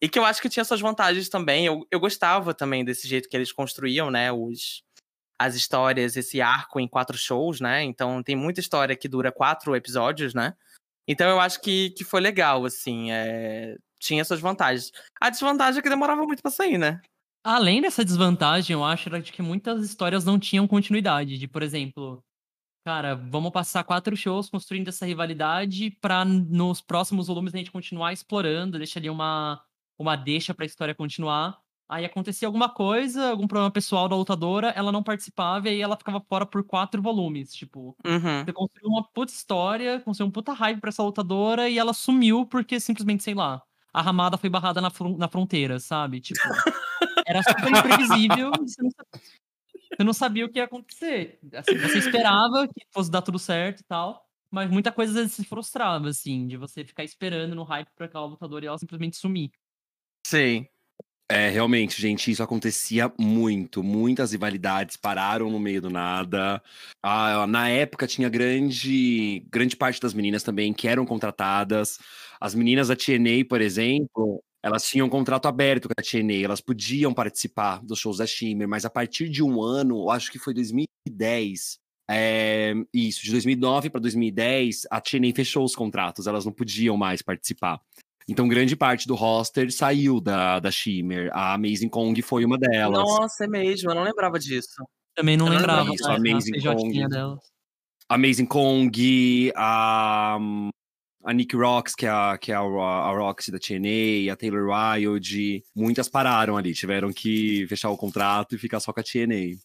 Speaker 1: E que eu acho que tinha suas vantagens também. Eu, eu gostava também desse jeito que eles construíam, né? Os, as histórias, esse arco em quatro shows, né? Então tem muita história que dura quatro episódios, né? Então eu acho que, que foi legal, assim. é, Tinha suas vantagens. A desvantagem é que demorava muito pra sair, né?
Speaker 4: Além dessa desvantagem, eu acho era de que muitas histórias não tinham continuidade. De, por exemplo, cara, vamos passar quatro shows construindo essa rivalidade pra nos próximos volumes a gente continuar explorando, deixa ali uma, uma deixa pra história continuar. Aí acontecia alguma coisa, algum problema pessoal da lutadora, ela não participava e aí ela ficava fora por quatro volumes. Tipo,
Speaker 1: Uhum.
Speaker 4: você construiu uma puta história, construiu um puta hype pra essa lutadora e ela sumiu porque simplesmente, sei lá, a ramada foi barrada na, fron- na fronteira, sabe? Tipo, era super imprevisível você não, sabia, você não sabia o que ia acontecer. Assim, você esperava que fosse dar tudo certo e tal, mas muita coisa às vezes se frustrava, assim, de você ficar esperando no hype pra aquela lutadora e ela simplesmente sumir.
Speaker 1: Sim.
Speaker 2: É, realmente, gente, isso acontecia muito. Muitas rivalidades pararam no meio do nada. Ah, na época tinha grande, grande parte das meninas também que eram contratadas. As meninas da TNA, por exemplo, elas tinham um contrato aberto com a TNA, elas podiam participar dos shows da Shimmer, mas a partir de um ano, acho que foi 2010, é, isso, de 2009 para 2010, a TNA fechou os contratos, elas não podiam mais participar. Então, grande parte do roster saiu da, da Shimmer. A Amazing Kong foi uma delas.
Speaker 1: Nossa, é mesmo, eu não lembrava disso.
Speaker 4: Também não
Speaker 1: Eu não
Speaker 4: lembrava da, da
Speaker 2: Amazing Kong. Amazing Kong, a, a Nick Rocks, que é a, que é a, a Roxy da TNA, a Taylor Wilde, muitas pararam ali, tiveram que fechar o contrato e ficar só com a TNA.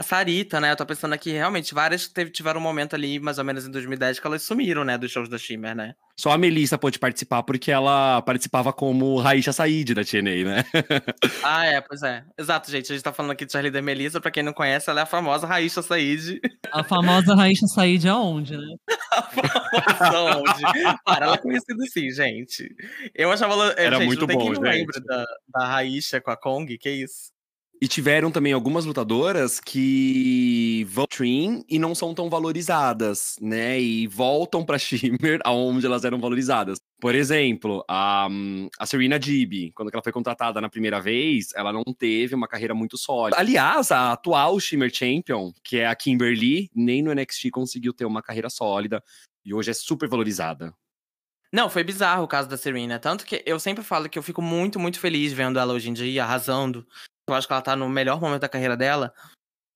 Speaker 1: A Sarita, né? Eu tô pensando aqui, realmente, várias teve, tiveram um momento ali, mais ou menos em 2010, que elas sumiram, né? Dos shows da Shimmer, né?
Speaker 2: Só a Melissa pôde participar porque ela participava como Raisha Said da TNA, né?
Speaker 1: Ah, é, pois é. Exato, gente. A gente tá falando aqui de Charlie da Melissa. Pra quem não conhece, ela é a famosa Raíssa Said.
Speaker 4: A famosa Raíssa Said aonde, né?
Speaker 1: A famosa onde? Para, ela é conhecida assim, gente. Eu achava ela.
Speaker 2: Era
Speaker 1: gente,
Speaker 2: muito
Speaker 1: não tem
Speaker 2: bom,
Speaker 1: quem não
Speaker 2: gente.
Speaker 1: lembra da, da Raíssa com a Kong, que isso?
Speaker 2: E tiveram também algumas lutadoras que vão pro Dream e não são tão valorizadas, né? E voltam pra Shimmer, aonde elas eram valorizadas. Por exemplo, a, a Serena Dib, quando ela foi contratada na primeira vez, ela não teve uma carreira muito sólida. Aliás, a atual Shimmer Champion, que é a Kimberly, nem no NXT conseguiu ter uma carreira sólida. E hoje é super valorizada.
Speaker 1: Não, foi bizarro o caso da Serena. Tanto que eu sempre falo que eu fico muito, muito feliz vendo ela hoje em dia, arrasando. Eu acho que ela tá no melhor momento da carreira dela.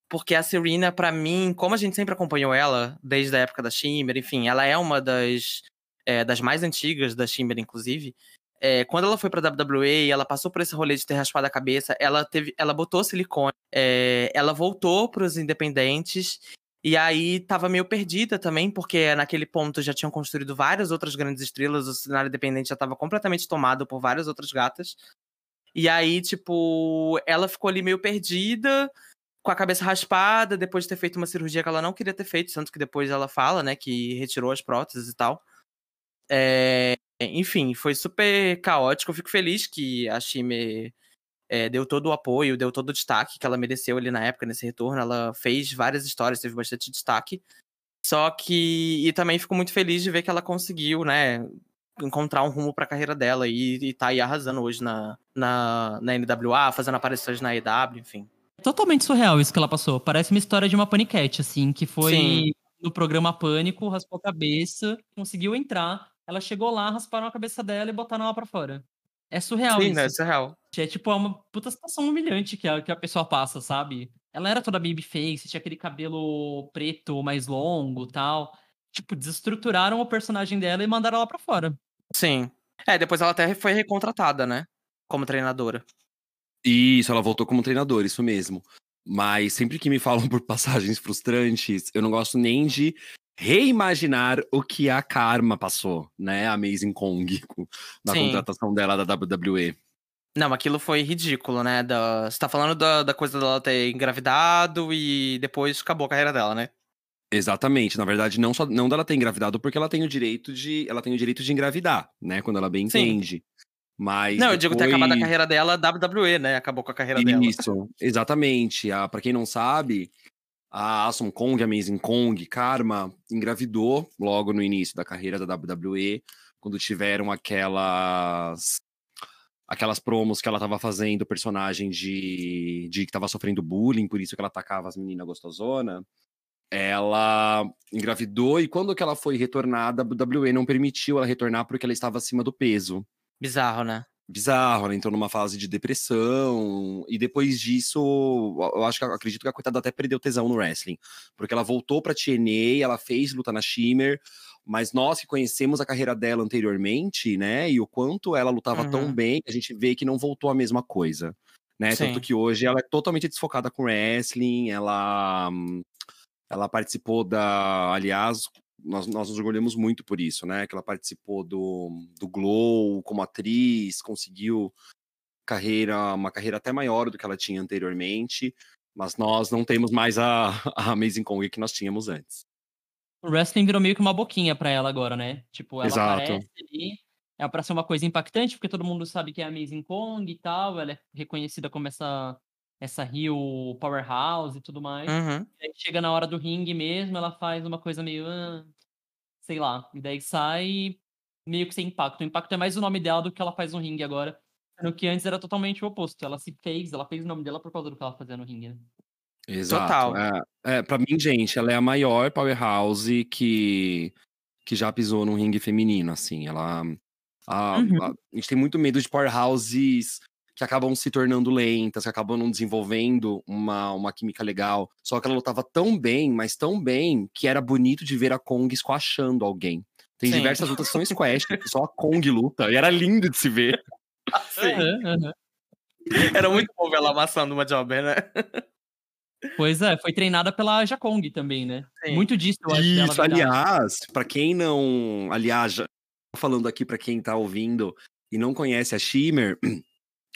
Speaker 1: Porque a Serena, pra mim, como a gente sempre acompanhou ela, desde a época da Shimmer, enfim, ela é uma das, é, das mais antigas da Shimmer, inclusive. é, quando ela foi pra WWE, ela passou por esse rolê de ter raspado a cabeça, ela teve, ela botou silicone, é, ela voltou pros independentes e aí tava meio perdida também, porque naquele ponto já tinham construído várias outras grandes estrelas, o cenário independente já tava completamente tomado por várias outras gatas. E aí, tipo, ela ficou ali meio perdida, com a cabeça raspada, depois de ter feito uma cirurgia que ela não queria ter feito, tanto que depois ela fala, né, que retirou as próteses e tal. É, enfim, foi super caótico. Eu fico feliz que a Shime é, deu todo o apoio, deu todo o destaque que ela mereceu ali na época, nesse retorno. Ela fez várias histórias, teve bastante destaque. Só que. E também fico muito feliz de ver que ela conseguiu, né? Encontrar um rumo pra carreira dela e, e tá aí arrasando hoje na, na, na NWA, fazendo aparições na EW, enfim.
Speaker 4: Totalmente surreal isso que ela passou. Parece uma história de uma paniquete, assim, que foi Sim. no programa Pânico, raspou a cabeça, conseguiu entrar ela chegou lá, rasparam a cabeça dela e botaram ela pra fora. É surreal
Speaker 1: Sim,
Speaker 4: isso.
Speaker 1: Sim, é surreal.
Speaker 4: É tipo é uma puta situação humilhante que a, que a pessoa passa, sabe? Ela era toda babyface, tinha aquele cabelo preto mais longo tal. Tipo, desestruturaram o personagem dela e mandaram ela pra fora.
Speaker 1: Sim. É, depois ela até foi recontratada, né? Como treinadora.
Speaker 2: Isso, ela voltou como treinadora, isso mesmo. Mas sempre que me falam por passagens frustrantes, eu não gosto nem de reimaginar o que a Karma passou, né? A Amazing Kong, na Sim. contratação dela da WWE.
Speaker 1: Não, aquilo foi ridículo, né? Da... Você tá falando da, da coisa dela ter engravidado e depois acabou a carreira dela, né?
Speaker 2: Exatamente. Na verdade, não só não dela ter engravidado, porque ela tem o direito de. Ela tem o direito de engravidar, né? Quando ela bem entende. Sim. Mas.
Speaker 1: Não, depois... eu digo ter acabado a carreira dela, WWE, né? Acabou com a carreira
Speaker 2: Isso,
Speaker 1: dela.
Speaker 2: Isso, exatamente. Ah, para quem não sabe, a Awesome Kong, Amazing Kong, Karma, engravidou logo no início da carreira da WWE, quando tiveram aquelas aquelas promos que ela tava fazendo, personagem de, de que tava sofrendo bullying, por isso que ela atacava as meninas gostosona. Ela engravidou e quando que ela foi retornada, a WWE não permitiu ela retornar porque ela estava acima do peso.
Speaker 1: Bizarro, né?
Speaker 2: bizarro, ela entrou numa fase de depressão, e depois disso, eu acho que acredito que a coitada até perdeu tesão no wrestling, porque ela voltou pra TNA, ela fez luta na Shimmer, mas nós que conhecemos a carreira dela anteriormente, né, e o quanto ela lutava uhum. tão bem, a gente vê que não voltou a mesma coisa, né, Sim. tanto que hoje ela é totalmente desfocada com wrestling, ela ela participou da, aliás, nós, nós nos orgulhamos muito por isso, né? Que ela participou do, do Glow como atriz, conseguiu carreira, uma carreira até maior do que ela tinha anteriormente, mas nós não temos mais a, a Amazing Kong que nós tínhamos antes.
Speaker 4: O wrestling virou meio que uma boquinha para ela agora, né? Tipo, ela Exato. aparece ali, é para ser uma coisa impactante, porque todo mundo sabe que é a Amazing Kong e tal, ela é reconhecida como essa essa Rio Powerhouse e tudo mais.
Speaker 1: Uhum.
Speaker 4: E aí chega na hora do ringue mesmo, ela faz uma coisa meio. Ah, sei lá. E daí sai meio que sem impacto. O impacto é mais o nome dela do que ela faz no ringue agora. No que antes era totalmente o oposto. Ela se fez, ela fez o nome dela por causa do que ela fazia no ringue. Né?
Speaker 2: Exato. Total. É, é, pra mim, gente, ela é a maior powerhouse que, que já pisou num ringue feminino, assim. Ela. A, uhum. a, a, gente tem muito medo de powerhouses que acabam se tornando lentas, que acabam não desenvolvendo uma, uma química legal. Só que ela lutava tão bem, mas tão bem, que era bonito de ver a Kong squashando alguém. Tem Sim. diversas lutas que são squash, que só a Kong luta, e era lindo de se ver.
Speaker 1: Sim. Uhum, uhum. Era muito bom ver ela amassando uma jobber, né?
Speaker 4: Pois é, foi treinada pela Jakong também, né? Sim. Muito disso, eu acho.
Speaker 2: Isso, aliás, para quem não. Aliás, falando aqui para quem tá ouvindo e não conhece a Shimmer,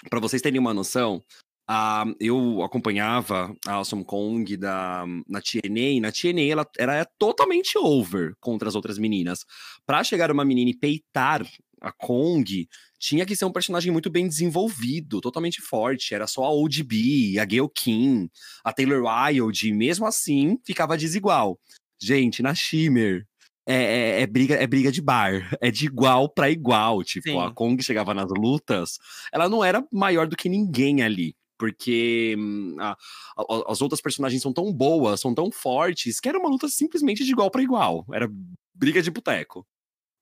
Speaker 2: para vocês terem uma noção, uh, eu acompanhava a Awesome Kong da, na TNA, e na TNA ela era totalmente over contra as outras meninas. Para chegar uma menina e peitar a Kong, tinha que ser um personagem muito bem desenvolvido, totalmente forte. Era só a ODB, a Gail Kim, a Taylor Wilde, mesmo assim ficava desigual. Gente, na Shimmer, é, é, é, briga, é briga de bar. É de igual para igual. Tipo, Sim. a Kong chegava nas lutas, ela não era maior do que ninguém ali. Porque hum, a, a, as outras personagens são tão boas, são tão fortes, que era uma luta simplesmente de igual para igual. Era briga de boteco.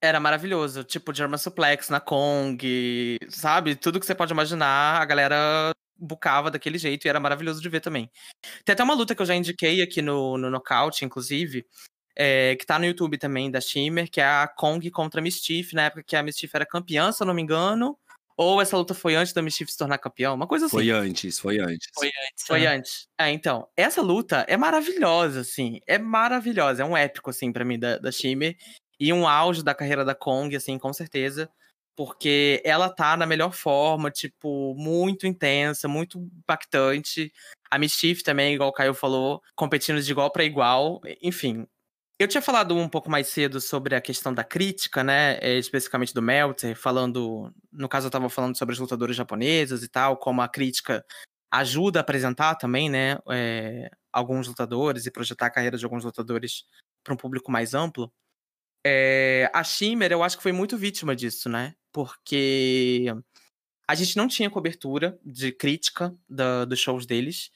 Speaker 1: Era maravilhoso. Tipo, German Suplex na Kong, sabe? Tudo que você pode imaginar, a galera bucava daquele jeito e era maravilhoso de ver também. Tem até uma luta que eu já indiquei aqui no, no Knockout, inclusive, é, que tá no YouTube também, da Shimmer, que é a Kong contra a Mischief, na época que a Mischief era campeã, se eu não me engano. Ou essa luta foi antes da Mischief se tornar campeão, uma coisa assim.
Speaker 2: Foi antes, foi antes.
Speaker 4: Foi antes.
Speaker 1: Foi
Speaker 4: né?
Speaker 1: antes. É, então, essa luta é maravilhosa, assim. É maravilhosa. É um épico, assim, pra mim, da, da Shimmer. E um auge da carreira da Kong, assim, com certeza. Porque ela tá na melhor forma, tipo, muito intensa, muito impactante. A Mischief também, igual o Caio falou, competindo de igual para igual. Enfim. Eu tinha falado um pouco mais cedo sobre a questão da crítica, né? eh, Especificamente do Meltzer, falando. No caso, eu tava falando sobre as lutadoras japonesas e tal, como a crítica ajuda a apresentar também, né? eh, alguns lutadores e projetar a carreira de alguns lutadores para um público mais amplo. É, a Shimmer, eu acho que foi muito vítima disso, né? Porque a gente não tinha cobertura de crítica da- dos shows deles.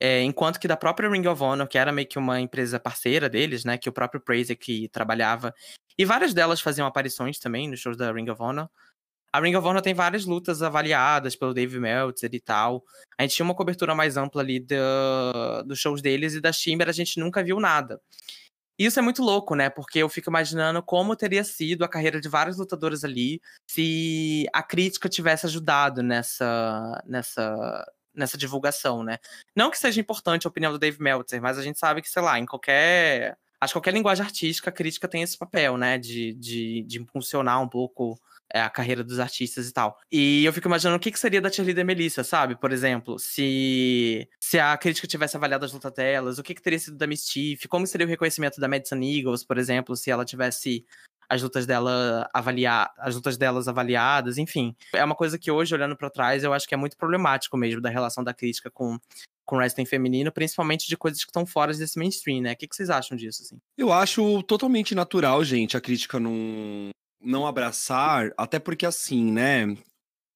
Speaker 1: É, enquanto que da própria Ring of Honor, que era meio que uma empresa parceira deles, né? Que o próprio Prazer que trabalhava. E várias delas faziam aparições também nos shows da Ring of Honor. A Ring of Honor tem várias lutas avaliadas pelo Dave Meltzer e tal. A gente tinha uma cobertura mais ampla ali da- dos shows deles e da Shimmer a gente nunca viu nada. Isso é muito louco, né? Porque eu fico imaginando como teria sido a carreira de vários lutadores ali se a crítica tivesse ajudado nessa, nessa, nessa divulgação, né? Não que seja importante a opinião do Dave Meltzer, mas a gente sabe que, sei lá, em qualquer. Acho que qualquer linguagem artística, a crítica tem esse papel, né? De, de, de impulsionar um pouco é, a carreira dos artistas e tal. E eu fico imaginando o que, que seria da cheerleader Melissa, sabe? Por exemplo, se, se a crítica tivesse avaliado as lutas delas, o que, que teria sido da Mischief, como seria o reconhecimento da Madison Eagles, por exemplo, se ela tivesse as lutas dela avaliar, as lutas delas avaliadas, enfim. É uma coisa que hoje, olhando para trás, eu acho que é muito problemático mesmo da relação da crítica com com wrestling feminino, principalmente de coisas que estão fora desse mainstream, né? O que, que vocês acham disso, assim?
Speaker 2: Eu acho totalmente natural, gente, a crítica não, não abraçar, até porque assim, né?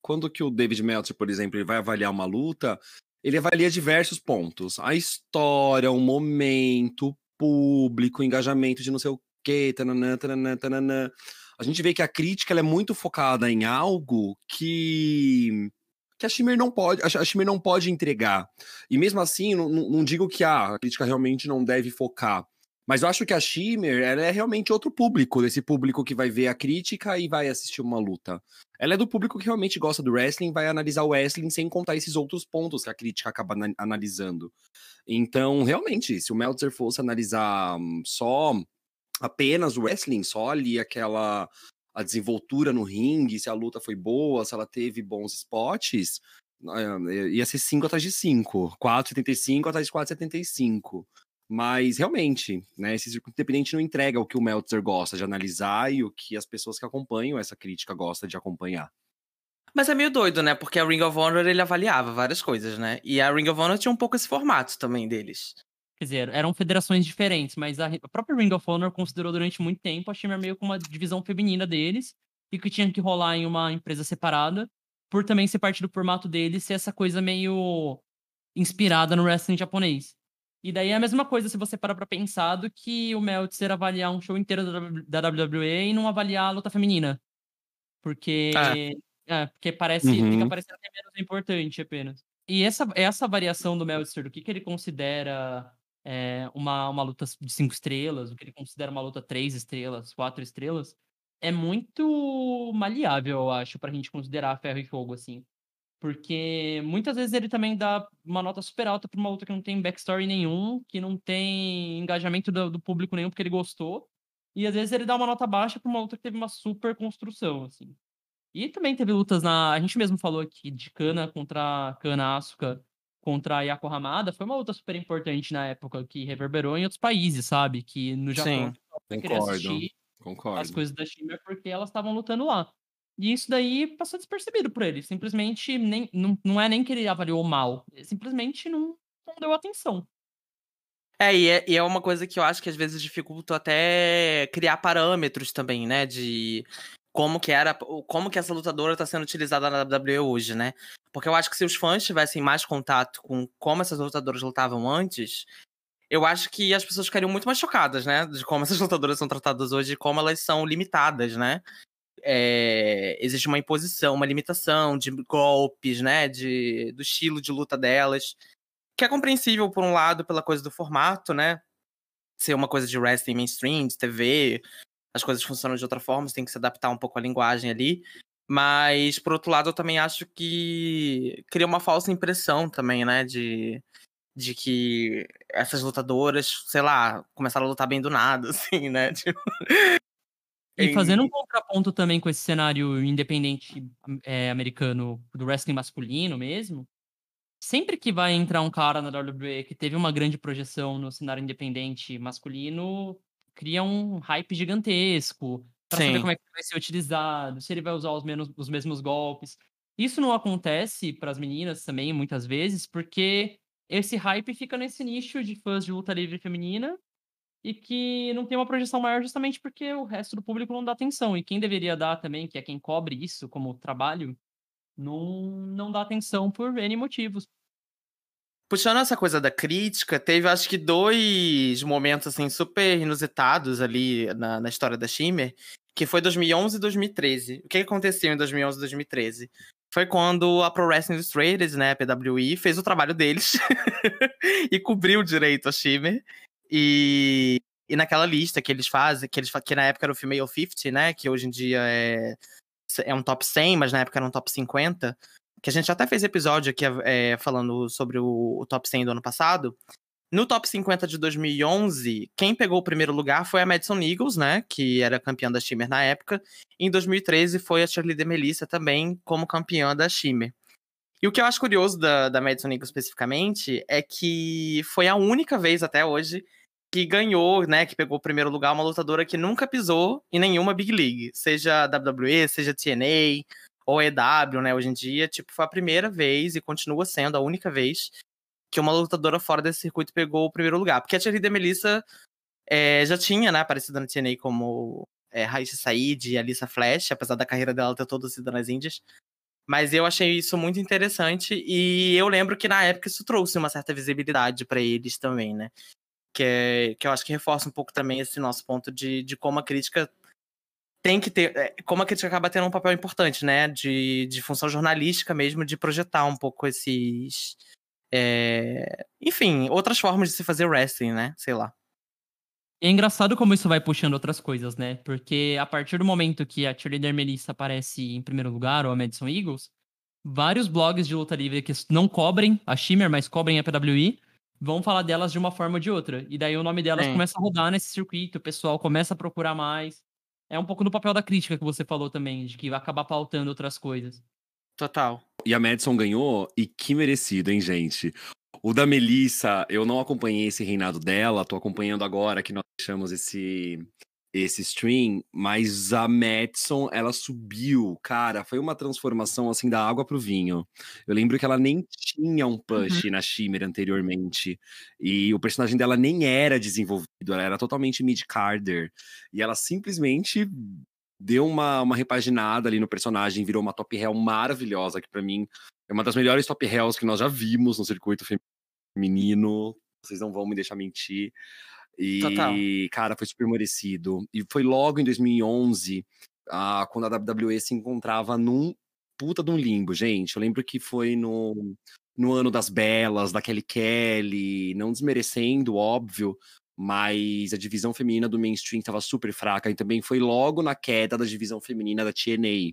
Speaker 2: Quando que o David Meltzer, por exemplo, ele vai avaliar uma luta, ele avalia diversos pontos. A história, o momento, o público, o engajamento de não sei o quê, tananã, tananã, tananã. A gente vê que a crítica é muito focada em algo que que a Shimmer não pode, a Shimmer não pode entregar. E mesmo assim, não, não não digo que ah, a crítica realmente não deve focar. Mas eu acho que a Shimmer, ela é realmente outro público, desse público que vai ver a crítica e vai assistir uma luta. Ela é do público que realmente gosta do wrestling, vai analisar o wrestling sem contar esses outros pontos que a crítica acaba ana- analisando. Então, realmente, se o Meltzer fosse analisar hum, só apenas o wrestling, só ali aquela a desenvoltura no ringue, se a luta foi boa, se ela teve bons spots, eh, ia ser 5 atrás de 5, 4,75 atrás de 4,75. Mas realmente, né, esse circuito independente não entrega o que o Meltzer gosta de analisar e o que as pessoas que acompanham essa crítica gostam de acompanhar.
Speaker 1: Mas é meio doido, né? Porque a Ring of Honor ele avaliava várias coisas, né? E a Ring of Honor tinha um pouco esse formato também deles.
Speaker 4: Quer dizer, eram federações diferentes, mas a, a própria Ring of Honor considerou durante muito tempo a Shimmer meio como uma divisão feminina deles e que tinha que rolar em uma empresa separada, por também ser parte do formato deles ser essa coisa meio inspirada no wrestling japonês. E daí é a mesma coisa se você parar pra pensar do que o Meltzer avaliar um show inteiro da WWE e não avaliar a luta feminina. Porque. É, porque parece.
Speaker 2: Uhum.
Speaker 4: Fica parecendo até menos importante apenas. E essa, essa variação do Meltzer, do que, que ele considera é, uma, uma luta de cinco estrelas, o que ele considera uma luta três estrelas, quatro estrelas, é muito maleável, eu acho, pra gente considerar ferro e fogo, assim. Porque muitas vezes ele também dá uma nota super alta pra uma luta que não tem backstory nenhum, que não tem engajamento do, do público nenhum porque ele gostou. E às vezes ele dá uma nota baixa pra uma luta que teve uma super construção, assim. E também teve lutas na. A gente mesmo falou aqui de Kana contra Kana Asuka contra Yako Hamada. Foi uma luta super importante na época que reverberou em outros países, sabe? Que no Japão
Speaker 1: Sim,
Speaker 2: concordo.
Speaker 4: assistir as
Speaker 2: Concordo.
Speaker 4: coisas da Shimmer porque elas estavam lutando lá. E isso daí passou despercebido por ele. Simplesmente nem, não, não é nem que ele avaliou mal, ele simplesmente não, não deu atenção.
Speaker 1: É e, é, e é uma coisa que eu acho que às vezes dificulta até criar parâmetros também, né? De como que era, como que essa lutadora tá sendo utilizada na WWE hoje, né? Porque eu acho que se os fãs tivessem mais contato com como essas lutadoras lutavam antes, eu acho que as pessoas ficariam muito mais chocadas, né? De como essas lutadoras são tratadas hoje e como elas são limitadas, né? É, existe uma imposição, uma limitação de golpes, né? De, do estilo de luta delas. Que é compreensível, por um lado, pela coisa do formato, né? ser uma coisa de wrestling mainstream, de TV, as coisas funcionam de outra forma, você tem que se adaptar um pouco à linguagem ali. Mas, por outro lado, eu também acho que cria uma falsa impressão também, né? De, de que essas lutadoras, sei lá, começaram a lutar bem do nada, assim, né? Tipo...
Speaker 4: E fazendo um contraponto também com esse cenário independente é, americano do wrestling masculino mesmo, sempre que vai entrar um cara na WWE que teve uma grande projeção no cenário independente masculino, cria um hype gigantesco para saber como é que vai ser utilizado, se ele vai usar os, menos, os mesmos golpes. Isso não acontece para as meninas também, muitas vezes, porque esse hype fica nesse nicho de fãs de luta livre feminina e que não tem uma projeção maior justamente porque o resto do público não dá atenção. E quem deveria dar também, que é quem cobre isso como trabalho, não, não dá atenção por N motivos.
Speaker 1: Puxando essa coisa da crítica, teve acho que dois momentos assim super inusitados ali na, na história da Shimmer, que foi 2011 e 2013. O que aconteceu em 2011 e 2013? Foi quando a Pro Wrestling Illustrated, né, a PWI, fez o trabalho deles e cobriu direito a Shimmer. E, e naquela lista que eles fazem, que, eles, que na época era o Female 50, né, que hoje em dia é, é um top 100, mas na época era um top 50, que a gente até fez episódio aqui é, falando sobre o, o, top 100 do ano passado. No top 50 de 2011, quem pegou o primeiro lugar foi a Madison Eagles, né, que era campeã da Shimmer na época. Em 2013 foi a Shirley de Melissa também como campeã da Shimmer. E o que eu acho curioso da, da Madison Eagles especificamente é que foi a única vez até hoje que ganhou, né, que pegou o primeiro lugar, uma lutadora que nunca pisou em nenhuma Big League, seja WWE, seja TNA, ou EW, né, hoje em dia, tipo, foi a primeira vez e continua sendo a única vez que uma lutadora fora desse circuito pegou o primeiro lugar. Porque a de Melissa é, já tinha, né, aparecido na TNA como é, Raíssa Said e Alissa Flash, apesar da carreira dela ter toda sido nas Índias. Mas eu achei isso muito interessante e eu lembro que na época isso trouxe uma certa visibilidade para eles também, né? Que, é, que eu acho que reforça um pouco também esse nosso ponto de, de como a crítica tem que ter. É, como a crítica acaba tendo um papel importante, né? De, de função jornalística mesmo, de projetar um pouco esses. É, enfim, outras formas de se fazer wrestling, né? Sei lá.
Speaker 4: É engraçado como isso vai puxando outras coisas, né? Porque a partir do momento que a cheerleader Melissa aparece em primeiro lugar, ou a Madison Eagles, vários blogs de luta livre que não cobrem a Shimmer, mas cobrem a PWI, vão falar delas de uma forma ou de outra. E daí o nome delas Sim. começa a rodar nesse circuito, o pessoal começa a procurar mais é um pouco do papel da crítica que você falou também, de que vai acabar pautando outras coisas.
Speaker 1: Total.
Speaker 2: E a Madison ganhou, e que merecido, hein, gente? O da Melissa, eu não acompanhei esse reinado dela, tô acompanhando agora que nós deixamos esse esse stream, mas a Madison, ela subiu, cara, foi uma transformação assim da água pro vinho. Eu lembro que ela nem tinha um push uhum. na Shimmer anteriormente, e o personagem dela nem era desenvolvido, ela era totalmente mid-carder, e ela simplesmente deu uma, uma repaginada ali no personagem, virou uma top hell maravilhosa, que para mim é uma das melhores top hells que nós já vimos no circuito feminino, vocês não vão me deixar mentir. E, Total. cara, foi super merecido. E foi logo em 2011, ah, quando a WWE se encontrava num puta de um limbo, gente. Eu lembro que foi no, no ano das belas, da Kelly Kelly, não desmerecendo, óbvio, mas a divisão feminina do mainstream estava super fraca e também foi logo na queda da divisão feminina da TNA.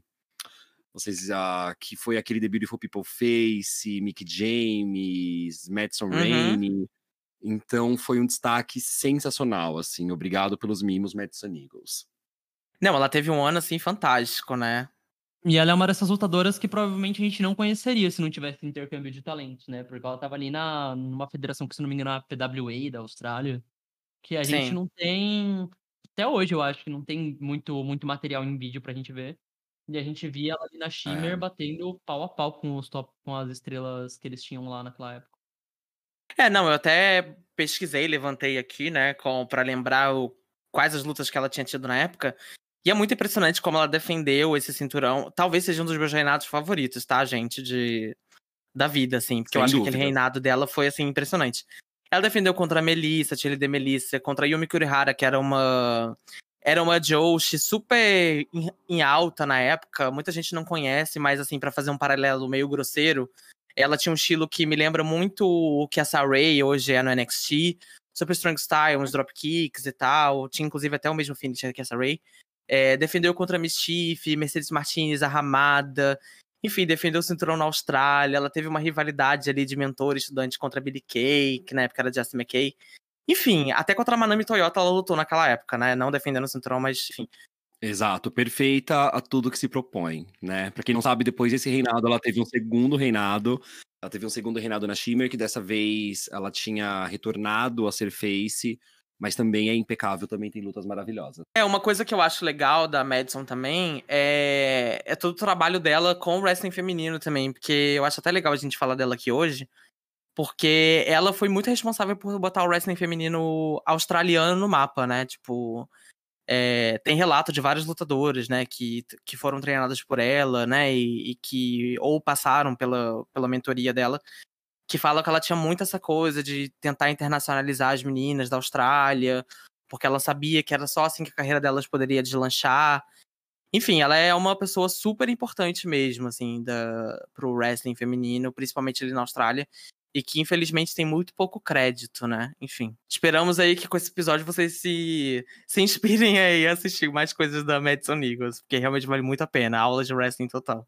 Speaker 2: Vocês, uh, que foi aquele The Beautiful People Face, Mick James, Madison uhum. Rainey. Então foi um destaque sensacional, assim. Obrigado pelos mimos, Madison Eagles.
Speaker 1: Não, ela teve um ano, assim, fantástico, né?
Speaker 4: E ela é uma dessas lutadoras que provavelmente a gente não conheceria se não tivesse intercâmbio de talentos, né? Porque ela tava ali na, numa federação que, se não me engano, é a PWA da Austrália. Que a Sim. gente não tem. Até hoje, eu acho que não tem muito, muito material em vídeo pra gente ver. E a gente via ela ali na Shimmer é. batendo pau a pau com os top, com as estrelas que eles tinham lá naquela época.
Speaker 1: É, não, eu até pesquisei, levantei aqui, né, para lembrar o, quais as lutas que ela tinha tido na época. E é muito impressionante como ela defendeu esse cinturão. Talvez seja um dos meus reinados favoritos, tá, gente? De, da vida, assim. Porque Sem eu acho dúvida. que aquele reinado dela foi, assim, impressionante. Ela defendeu contra a Melissa, Tilly de Melissa, contra a Yumi Kurihara, que era uma. Era uma Joshi super em, em alta na época. Muita gente não conhece, mas, assim, para fazer um paralelo meio grosseiro, ela tinha um estilo que me lembra muito o que a Saray hoje é no NXT. super strong style, uns dropkicks e tal. Tinha inclusive até o mesmo finisher que essa Ray. É, defendeu contra a Mischief, Mercedes Martinez, a Ramada. Enfim, defendeu o cinturão na Austrália. Ela teve uma rivalidade ali de mentor estudante contra a Billy Kay, que na época era Justin McKay. Enfim, até contra a Manami Toyota ela lutou naquela época, né? Não defendendo o cinturão, mas enfim.
Speaker 2: Exato, perfeita a tudo que se propõe, né? Pra quem não sabe, depois desse reinado, ela teve um segundo reinado. Ela teve um segundo reinado na Shimmer, que dessa vez ela tinha retornado a ser face, mas também é impecável, também tem lutas maravilhosas.
Speaker 1: É, uma coisa que eu acho legal da Madison também é, é todo o trabalho dela com o wrestling feminino também, porque eu acho até legal a gente falar dela aqui hoje, porque ela foi muito responsável por botar o wrestling feminino australiano no mapa, né? Tipo, é, tem relato de vários lutadores, né, que, que foram treinados por ela, né, e, e, que ou passaram pela, pela mentoria dela, que falam que ela tinha muito essa coisa de tentar internacionalizar as meninas da Austrália, porque ela sabia que era só assim que a carreira delas poderia deslanchar. Enfim, ela é uma pessoa super importante mesmo, assim, da, pro wrestling feminino, principalmente ali na Austrália e que infelizmente tem muito pouco crédito, né? Enfim, esperamos aí que com esse episódio vocês se, se inspirem aí a assistir mais coisas da Madison Eagles, porque realmente vale muito a pena, aula de wrestling total.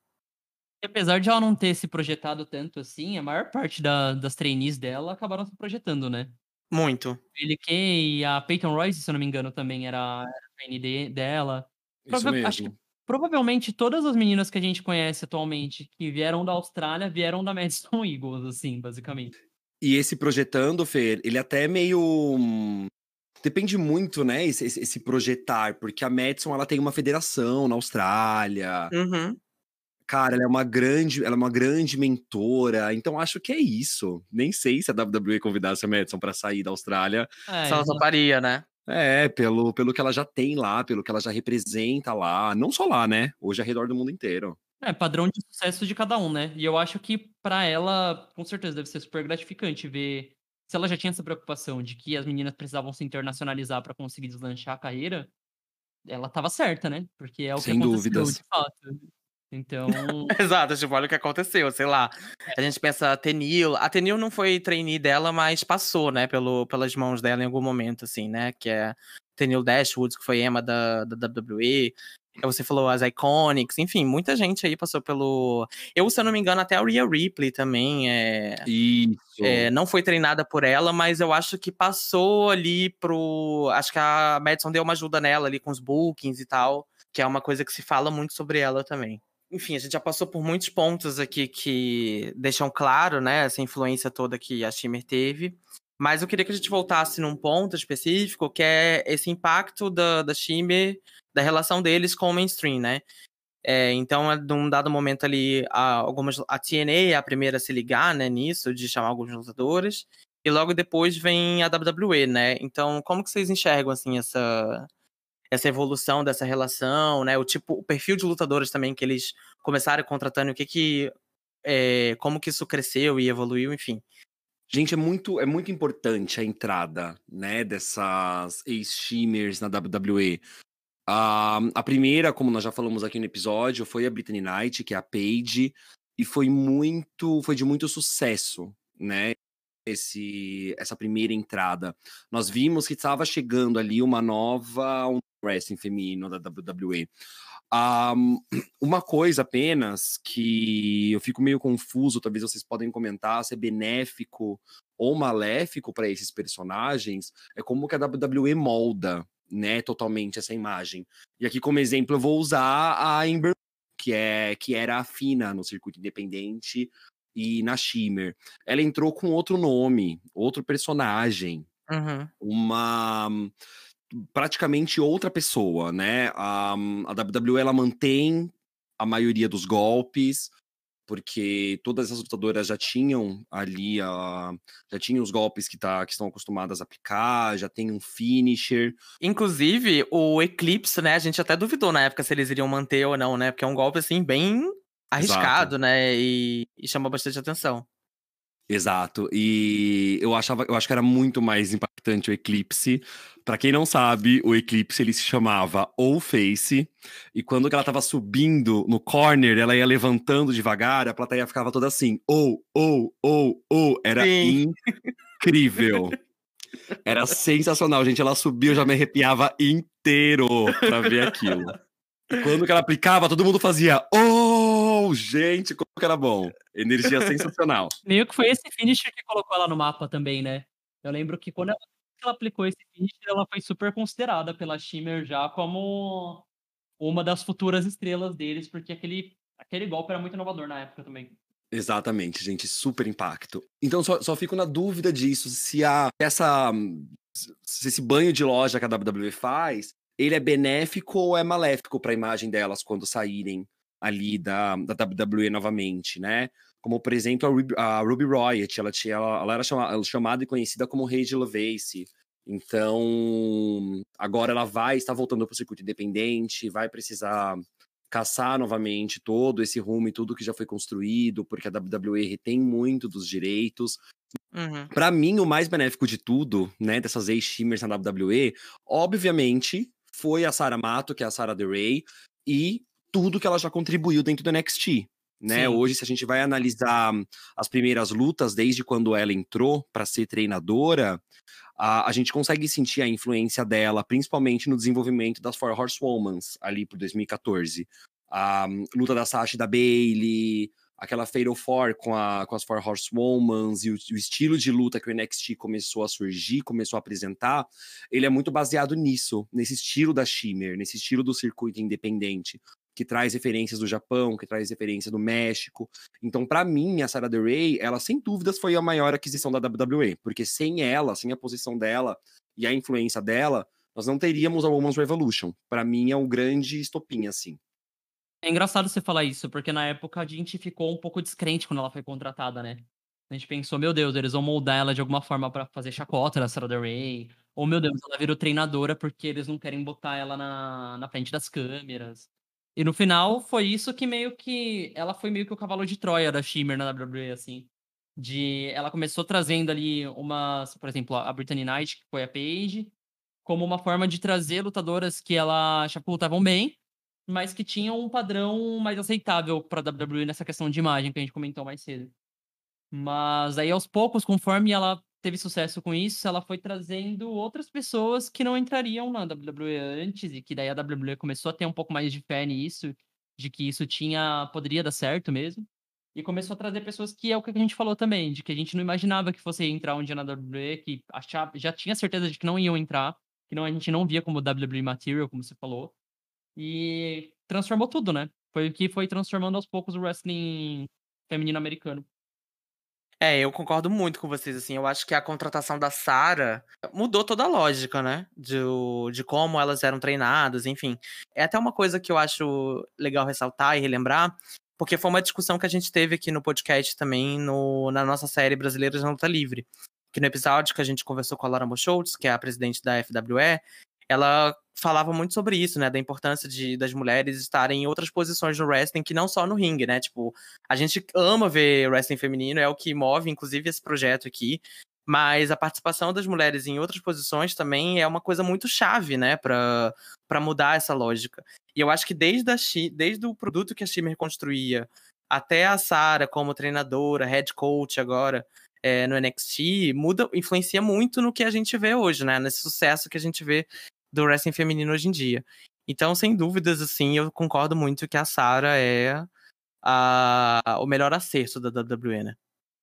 Speaker 4: apesar de ela não ter se projetado tanto assim, a maior parte da, das trainees dela acabaram se projetando, né?
Speaker 1: Muito.
Speaker 4: Ele que a Peyton Royce, se eu não me engano, também era, era trainee de, dela.
Speaker 2: Isso
Speaker 4: Prova
Speaker 2: mesmo.
Speaker 4: acho que provavelmente todas as meninas que a gente conhece atualmente que vieram da Austrália vieram da Madison Eagles, assim, basicamente.
Speaker 2: E esse projetando, Fer, ele até é meio. hum, Depende muito, né, esse, esse- projetar, porque a Madison, ela tem uma federação na Austrália.
Speaker 1: Uhum.
Speaker 2: Cara, ela é uma grande, ela é uma grande mentora, então acho que é isso. Nem sei se a WWE convidasse a Madison pra sair da Austrália.
Speaker 4: É,
Speaker 1: Só toparia, né?
Speaker 2: É, pelo, pelo que ela já tem lá, pelo que ela já representa lá. Não só lá, né? Hoje ao redor do mundo inteiro.
Speaker 4: É, padrão de sucesso de cada um, né? E eu acho que pra ela, com certeza, deve ser super gratificante ver se ela já tinha essa preocupação de que as meninas precisavam se internacionalizar pra conseguir deslanchar a carreira, ela tava certa, né? Porque é o
Speaker 2: Sem
Speaker 4: que aconteceu,
Speaker 2: dúvidas.
Speaker 4: de fato. Então,
Speaker 1: Exato, tipo, olha o que aconteceu, sei lá. A gente pensa a Tenil. A Tenil não foi trainee dela, mas passou, né, pelo, pelas mãos dela em algum momento, assim, né? Que é Tenil Dashwood, que foi Emma da, da WWE. Aí Você falou as Iconics, enfim, muita gente aí passou pelo. Eu, se eu não me engano, até a Rhea Ripley também é,
Speaker 2: Isso.
Speaker 1: é, não foi treinada por ela, mas eu acho que passou ali pro. Acho que a Madison deu uma ajuda nela ali com os bookings e tal, que é uma coisa que se fala muito sobre ela também. Enfim, a gente já passou por muitos pontos aqui que deixam claro, né, essa influência toda que a Shimmer teve. Mas eu queria que a gente voltasse num ponto específico, que é esse impacto da, da Shimmer, da relação deles com o mainstream, né? É, então, num dado momento ali, a, algumas, a TNA é a primeira a se ligar né, nisso, de chamar alguns lutadores, e logo depois vem a WWE, né? Então, como que vocês enxergam, assim, essa, essa evolução dessa relação, né? O tipo, o perfil de lutadores também que eles começaram contratando, o que que... é, como que isso cresceu e evoluiu, enfim.
Speaker 2: Gente, é muito, é muito importante a entrada, né, dessas ex-shimmers na WWE. A, a primeira, como nós já falamos aqui no episódio, foi a Brittany Knight, que é a Paige, e foi muito, foi de muito sucesso, né? Esse, essa primeira entrada. Nós vimos que estava chegando ali uma nova um wrestling feminino da WWE. Ah, uma coisa apenas que eu fico meio confuso, talvez vocês podem comentar se é benéfico ou maléfico para esses personagens, é como que a WWE molda, né, totalmente essa imagem. E aqui como exemplo eu vou usar a Ember, que é que era a Fina no circuito independente e na Shimmer. Ela entrou com outro nome, outro personagem,
Speaker 1: Uhum.
Speaker 2: uma praticamente outra pessoa, né? A, a WWE ela mantém a maioria dos golpes, porque todas as lutadoras já tinham ali a, já tinham os golpes que, tá, que estão acostumadas a aplicar, já tem um finisher.
Speaker 1: Inclusive, o Eclipse, né? A gente até duvidou na época se eles iriam manter ou não, né? Porque é um golpe, assim, bem arriscado, né? E, e chamou bastante atenção.
Speaker 2: Exato. E eu achava, eu acho que era muito mais impactante o Eclipse. Pra quem não sabe, o Eclipse ele se chamava ou Face, e quando ela tava subindo no corner, ela ia levantando devagar, a plateia ficava toda assim, ou, ou, ou, ou, era
Speaker 1: Sim.
Speaker 2: incrível. Era sensacional, gente. Ela subiu, eu já me arrepiava inteiro pra ver aquilo. Quando que ela aplicava, todo mundo fazia. Gente, como que era bom. Energia sensacional.
Speaker 4: Meio que foi esse finisher que colocou ela no mapa também, né? Eu lembro que quando ela, ela aplicou esse finisher, ela foi super considerada pela Shimmer já como uma das futuras estrelas deles, porque aquele, aquele golpe era muito inovador na época também.
Speaker 2: Exatamente, gente, super impacto. Então só, só fico na dúvida disso, se a essa se esse banho de loja que a WWE faz, ele é benéfico ou é maléfico para a imagem delas quando saírem ali da, da WWE novamente, né? Como, por exemplo, a Ruby, a Ruby Riot, ela, tinha, ela, ela era chamada, chamada e conhecida como Rei de Levace. Então, agora ela vai estar voltando para o circuito independente, vai precisar caçar novamente todo esse rumo e tudo que já foi construído, porque a WWE retém muito dos direitos. Uhum. Para mim, o mais benéfico de tudo, né, dessas ex-shimmers na WWE, obviamente, foi a Sarah Mato, que é a Sarah DeRay, e tudo que ela já contribuiu dentro do NXT. Né? Hoje, se a gente vai analisar as primeiras lutas, desde quando ela entrou para ser treinadora, a, a gente consegue sentir a influência dela, principalmente no desenvolvimento das Four Horsewomen, ali por 2014. A luta da Sasha e da Bailey, aquela Fatal Four com, a, com as Four Horsewomen e o, o, estilo de luta que o NXT começou a surgir, começou a apresentar, ele é muito baseado nisso, nesse estilo da Shimmer, nesse estilo do circuito independente, que traz referências do Japão, que traz referência do México. Então, para mim, a Sarah DeRay, ela sem dúvidas foi a maior aquisição da WWE, porque sem ela, sem a posição dela e a influência dela, nós não teríamos a Women's Revolution. Para mim, é um grande estopim, assim.
Speaker 4: É engraçado você falar isso, porque na época a gente ficou um pouco descrente quando ela foi contratada, né? A gente pensou, meu Deus, eles vão moldar ela de alguma forma para fazer chacota da Sarah Ray. Ou, meu Deus, ela virou treinadora porque eles não querem botar ela na, na frente das câmeras. E no final foi isso que meio que. Ela foi meio que o cavalo de Troia da Shimmer na WWE, assim. De. Ela começou trazendo ali umas. Por exemplo, a Brittany Knight, que foi a Paige, como uma forma de trazer lutadoras que ela achava que lutavam bem, mas que tinham um padrão mais aceitável para a WWE nessa questão de imagem que a gente comentou mais cedo. Mas aí, aos poucos, conforme ela teve sucesso com isso, ela foi trazendo outras pessoas que não entrariam na WWE antes, e que daí a WWE começou a ter um pouco mais de fé nisso, de que isso tinha poderia dar certo mesmo. E começou a trazer pessoas que é o que a gente falou também, de que a gente não imaginava que fosse entrar um dia na WWE, que achava, já tinha certeza de que não iam entrar, que não, a gente não via como WWE Material, como você falou. E transformou tudo, né? Foi o que foi transformando aos poucos o wrestling feminino americano.
Speaker 1: É, eu concordo muito com vocês, assim, eu acho que a contratação da Sarah mudou toda a lógica, né, de, de como elas eram treinadas, enfim. É até uma coisa que eu acho legal ressaltar e relembrar, porque foi uma discussão que a gente teve aqui no podcast também, no, na nossa série Brasileiras na Luta Livre. Que no episódio que a gente conversou com a Laura Moschultz, que é a presidente da FWE, ela falava muito sobre isso, né? Da importância de, das mulheres estarem em outras posições no wrestling, que não só no ringue, né? Tipo, a gente ama ver wrestling feminino, é o que move, inclusive, esse projeto aqui. Mas a participação das mulheres em outras posições também é uma coisa muito chave, né? Pra, pra mudar essa lógica. E eu acho que desde, a, desde o produto que a Shimmer construía até a Sara como treinadora, head coach agora, é, no NXT, muda, influencia muito no que a gente vê hoje, né? Nesse sucesso que a gente vê do wrestling feminino hoje em dia. Então, sem dúvidas, assim, eu concordo muito que a Sarah é a, o melhor acerto da WWE, né?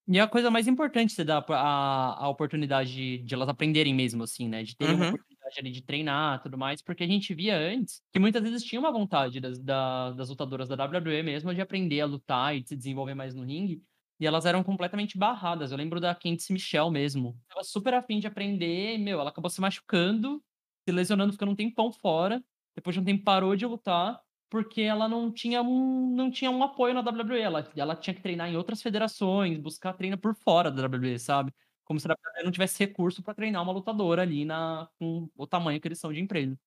Speaker 4: E a coisa mais importante você dá a, a oportunidade de elas aprenderem mesmo, assim, né? De terem uhum. uma oportunidade ali de treinar tudo mais, porque a gente via antes que muitas vezes tinha uma vontade das, da, das lutadoras da WWE mesmo de aprender a lutar e de se desenvolver mais no ringue, e elas eram completamente barradas. Eu lembro da Candice Michelle mesmo. Ela super afim de aprender, e, meu, ela acabou se machucando se lesionando, ficando um tempão fora. Depois de um tempo parou de lutar, porque ela não tinha um, não tinha um apoio na WWE. Ela, ela tinha que treinar em outras federações, buscar treino por fora da WWE, sabe? Como se a WWE não tivesse recurso para treinar uma lutadora ali na, com o tamanho que eles são de empresa.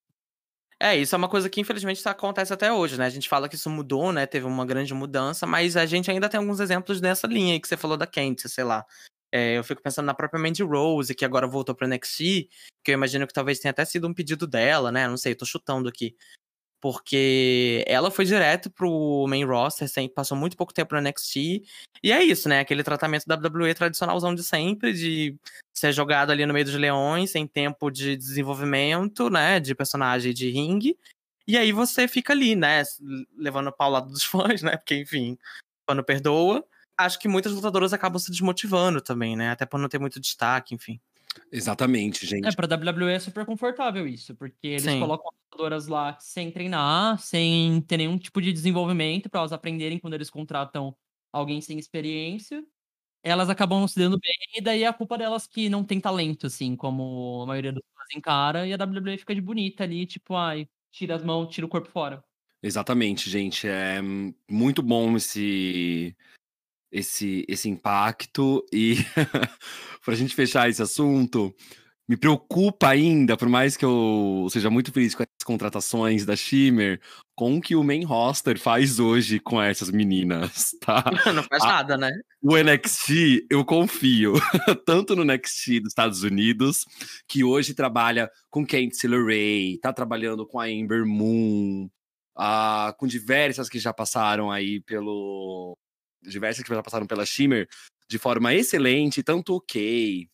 Speaker 1: É, isso é uma coisa que infelizmente acontece até hoje, né? A gente fala que isso mudou, né? Teve uma grande mudança, mas a gente ainda tem alguns exemplos dessa linha que você falou da Kent, sei lá. É, eu fico pensando na própria Mandy Rose, que agora voltou pro NXT, que eu imagino que talvez tenha até sido um pedido dela, né? Não sei, tô chutando aqui. porque ela foi direto pro main roster, passou muito pouco tempo no NXT, e é isso, né? Aquele tratamento da WWE tradicionalzão de sempre, de ser jogado ali no meio dos leões, sem tempo de desenvolvimento, né? De personagem de ringue. E aí você fica ali, né? Levando pau lado dos fãs, né? Porque, enfim, quando perdoa. Acho que muitas lutadoras acabam se desmotivando também, né? Até por não ter muito destaque, enfim.
Speaker 2: Exatamente, gente.
Speaker 4: É, pra WWE é super confortável isso, porque eles Sim. colocam lutadoras lá sem treinar, sem ter nenhum tipo de desenvolvimento para elas aprenderem quando eles contratam alguém sem experiência. Elas acabam não se dando bem, e daí é a culpa delas que não tem talento, assim, como a maioria dos fãs encara, e a WWE fica de bonita ali, tipo, ai, tira as mãos, tira o corpo fora.
Speaker 2: Exatamente, gente. É muito bom esse esse, esse impacto. E para a gente fechar esse assunto, me preocupa ainda, por mais que eu seja muito feliz com as contratações da Shimmer, com o que o main roster faz hoje com essas meninas, tá?
Speaker 1: Não faz a, nada, né?
Speaker 2: O NXT, eu confio, tanto no NXT dos Estados Unidos, que hoje trabalha com Candice LeRae, tá trabalhando com a Amber Moon, uh, com diversas que já passaram aí pelo, diversas que já passaram pela Shimmer de forma excelente, tanto o Kay,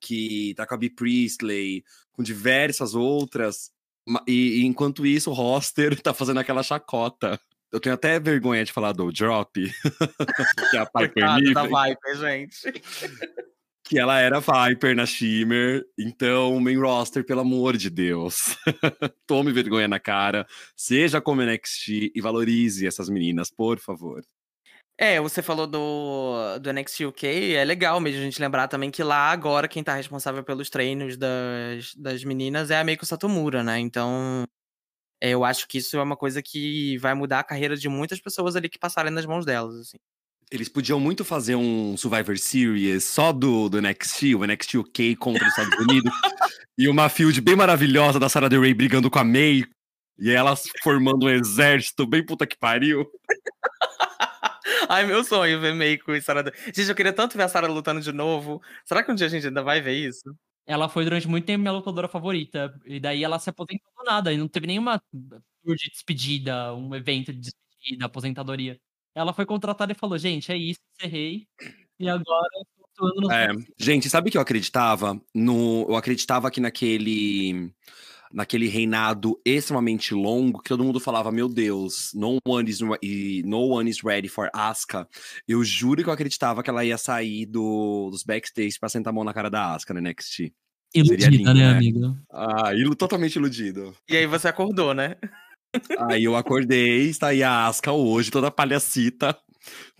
Speaker 2: que tá com a B. Priestley, com diversas outras. E, e, enquanto isso, o roster tá fazendo aquela chacota. Eu tenho até vergonha de falar do Drop, que é a Piper
Speaker 1: da Viper, gente.
Speaker 2: que ela era Viper na Shimmer, então, main roster, pelo amor de Deus. Tome vergonha na cara, seja como NXT e valorize essas meninas, por favor.
Speaker 1: É, você falou do, do NXT UK, é legal mesmo a gente lembrar também que lá agora quem tá responsável pelos treinos das, das meninas é a Meiko Satomura, né? Então, é, eu acho que isso é uma coisa que vai mudar a carreira de muitas pessoas ali que passarem nas mãos delas, assim.
Speaker 2: Eles podiam muito fazer um Survivor Series só do, do NXT, o NXT UK contra os Estados Unidos, e uma field bem maravilhosa da Sarah Del Rey brigando com a May, e elas formando um exército bem puta que pariu.
Speaker 1: Ai, meu sonho ver Meiko e Sarah. Gente, eu queria tanto ver a Sarah lutando de novo. Será que um dia a gente ainda vai ver isso?
Speaker 4: Ela foi durante muito tempo minha lutadora favorita. E daí ela se aposentou do nada. E não teve nenhuma tour de despedida, um evento de despedida, aposentadoria. Ela foi contratada e falou: gente, é isso, encerrei. E agora eu tô
Speaker 2: é, Gente, sabe o que eu acreditava? No, eu acreditava que naquele naquele reinado extremamente longo, que todo mundo falava, meu Deus, no one is, no one is ready for Asuka. Eu juro que eu acreditava que ela ia sair do, dos backstage pra sentar a mão na cara da Asuka no NXT.
Speaker 4: Iludida, lindo, né, né, amigo?
Speaker 2: Ah, ilu totalmente iludido.
Speaker 1: E aí você acordou, né?
Speaker 2: Aí eu acordei, está aí a Asuka hoje, toda palhacita,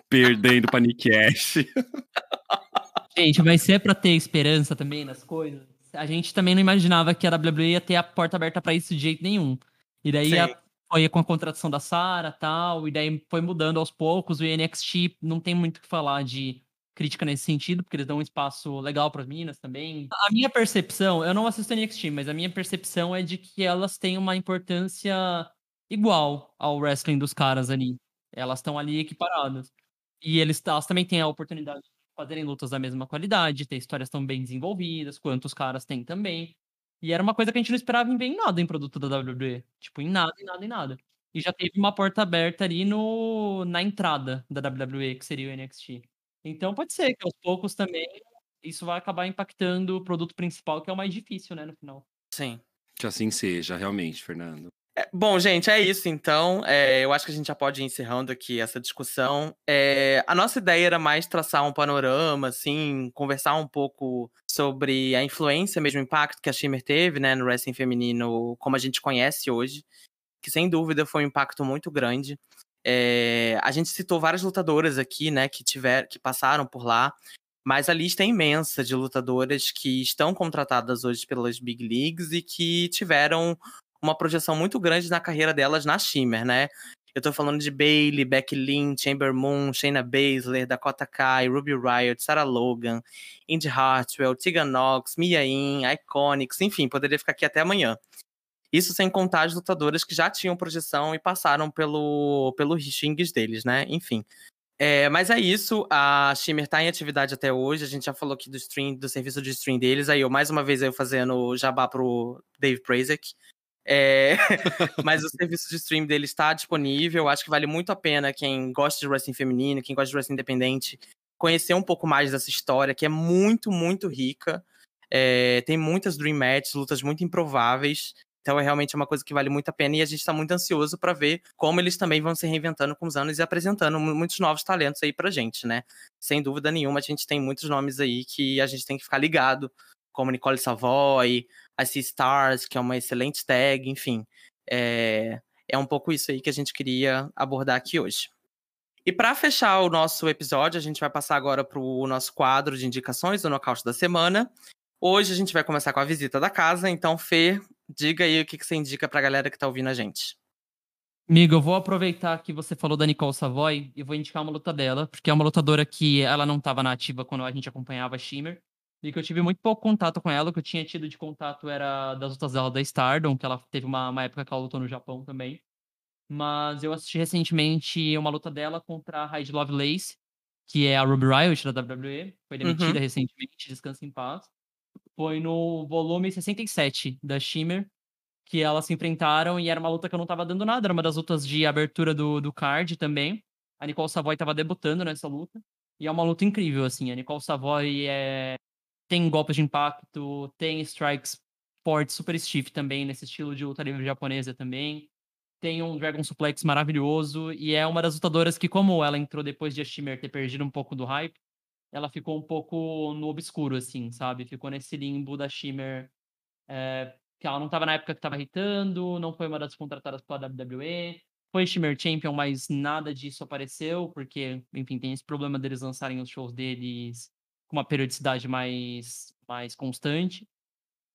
Speaker 2: perdendo pra Nick Ash.
Speaker 4: Gente, mas se é pra ter esperança também nas coisas, a gente também não imaginava que a WWE ia ter a porta aberta para isso de jeito nenhum. E daí a, foi com a contratação da Sarah tal, e daí foi mudando aos poucos. O NXT não tem muito o que falar de crítica nesse sentido, porque eles dão um espaço legal para as meninas também. A minha percepção, eu não assisto NXT, mas a minha percepção é de que elas têm uma importância igual ao wrestling dos caras ali. Elas estão ali equiparadas. E eles, elas também têm a oportunidade fazerem lutas da mesma qualidade, ter histórias tão bem desenvolvidas, quanto os caras têm também. E era uma coisa que a gente não esperava em bem nada em produto da WWE. Tipo, em nada, em nada, em nada. E já teve uma porta aberta ali no, na entrada da WWE, que seria o NXT. Então pode ser que aos poucos também isso vai acabar impactando o produto principal, que é o mais difícil, né, no final.
Speaker 1: Sim.
Speaker 2: Que assim seja, realmente, Fernando.
Speaker 1: É, bom, gente, é isso então. É, eu acho que a gente já pode ir encerrando aqui essa discussão. É, a nossa ideia era mais traçar um panorama, assim, conversar um pouco sobre a influência, mesmo o impacto que a Shimmer teve, né, no wrestling feminino, como a gente conhece hoje, que sem dúvida foi um impacto muito grande. É, a gente citou várias lutadoras aqui, né, que tiver, que passaram por lá, mas a lista é imensa de lutadoras que estão contratadas hoje pelas big leagues e que tiveram uma projeção muito grande na carreira delas na Shimmer, né? Eu tô falando de Bailey, Becky Lynch, Chamber Moon, Shayna Baszler, Dakota Kai, Ruby Riot, Sarah Logan, Indy Hartwell, Tegan Knox, Mia Yim, Iconics, enfim, poderia ficar aqui até amanhã. Isso sem contar as lutadoras que já tinham projeção e passaram pelo, pelo rings deles, né? Enfim. É, mas é isso, a Shimmer tá em atividade até hoje, a gente já falou aqui do stream, do serviço de stream deles, aí eu mais uma vez eu fazendo jabá pro Dave Prazek, É... Mas o serviço de stream dele está disponível. Acho que vale muito a pena quem gosta de wrestling feminino, quem gosta de wrestling independente, conhecer um pouco mais dessa história, que é muito, muito rica. É... Tem muitas Dream Matches, lutas muito improváveis. Então é realmente uma coisa que vale muito a pena e a gente está muito ansioso para ver como eles também vão se reinventando com os anos e apresentando muitos novos talentos aí pra gente, né? Sem dúvida nenhuma, a gente tem muitos nomes aí que a gente tem que ficar ligado, como Nicole Savoy, a Sea Stars, que é uma excelente tag, enfim. É, é um pouco isso aí que a gente queria abordar aqui hoje. E para fechar o nosso episódio, a gente vai passar agora para o nosso quadro de indicações do nocaute da semana. Hoje a gente vai começar com a visita da casa, então, Fê, diga aí o que, que você indica pra galera que tá ouvindo a gente.
Speaker 4: Amigo, eu vou aproveitar que você falou da Nicole Savoy e vou indicar uma luta dela, porque é uma lutadora que ela não estava na ativa quando a gente acompanhava a Shimmer, e que eu tive muito pouco contato com ela, o que eu tinha tido de contato era das lutas dela da Stardom, que ela teve uma, uma época que ela lutou no Japão também. Mas eu assisti recentemente uma luta dela contra a Raid Lovelace, que é a Ruby Riot da WWE, foi demitida uhum. recentemente, descansa em paz foi no volume 67 da Shimmer, que elas se enfrentaram e era uma luta que eu não tava dando nada, era uma das lutas de abertura do, do card também. A Nicole Savoy tava debutando nessa luta, e é uma luta incrível, assim. A Nicole Savoy é... tem golpes de impacto, tem strikes fortes, super stiff também, nesse estilo de luta livre japonesa também. Tem um Dragon Suplex maravilhoso, e é uma das lutadoras que, como ela entrou depois de a Shimmer ter perdido um pouco do hype, ela ficou um pouco no obscuro, assim, sabe? Ficou nesse limbo da Shimmer, é, que ela não estava na época que estava irritando, não foi uma das contratadas pela WWE, foi Shimmer Champion, mas nada disso apareceu, porque, enfim, tem esse problema deles lançarem os shows deles com uma periodicidade mais, mais constante.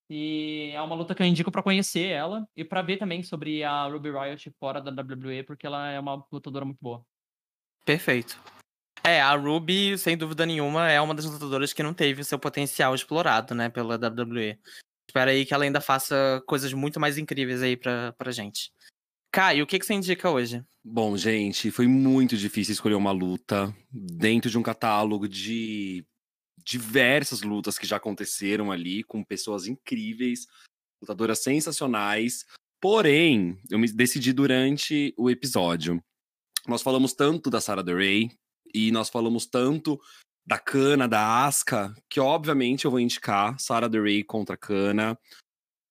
Speaker 4: E é uma luta que eu indico para conhecer ela e para ver também sobre a Ruby Riot fora da WWE, porque ela é uma lutadora muito boa.
Speaker 1: Perfeito. É, a Ruby, sem dúvida nenhuma, é uma das lutadoras que não teve o seu potencial explorado, né, pela WWE. Espero aí que ela ainda faça coisas muito mais incríveis aí pra, pra gente. Caio, o que, que você indica hoje?
Speaker 2: Bom, gente, foi muito difícil escolher uma luta dentro de um catálogo de diversas lutas que já aconteceram ali, com pessoas incríveis, lutadoras sensacionais. Porém, eu me decidi durante o episódio. Nós falamos tanto da Sarah Rey, e nós falamos tanto da Cana, da Asca, que obviamente eu vou indicar Sarah Rey contra Cana.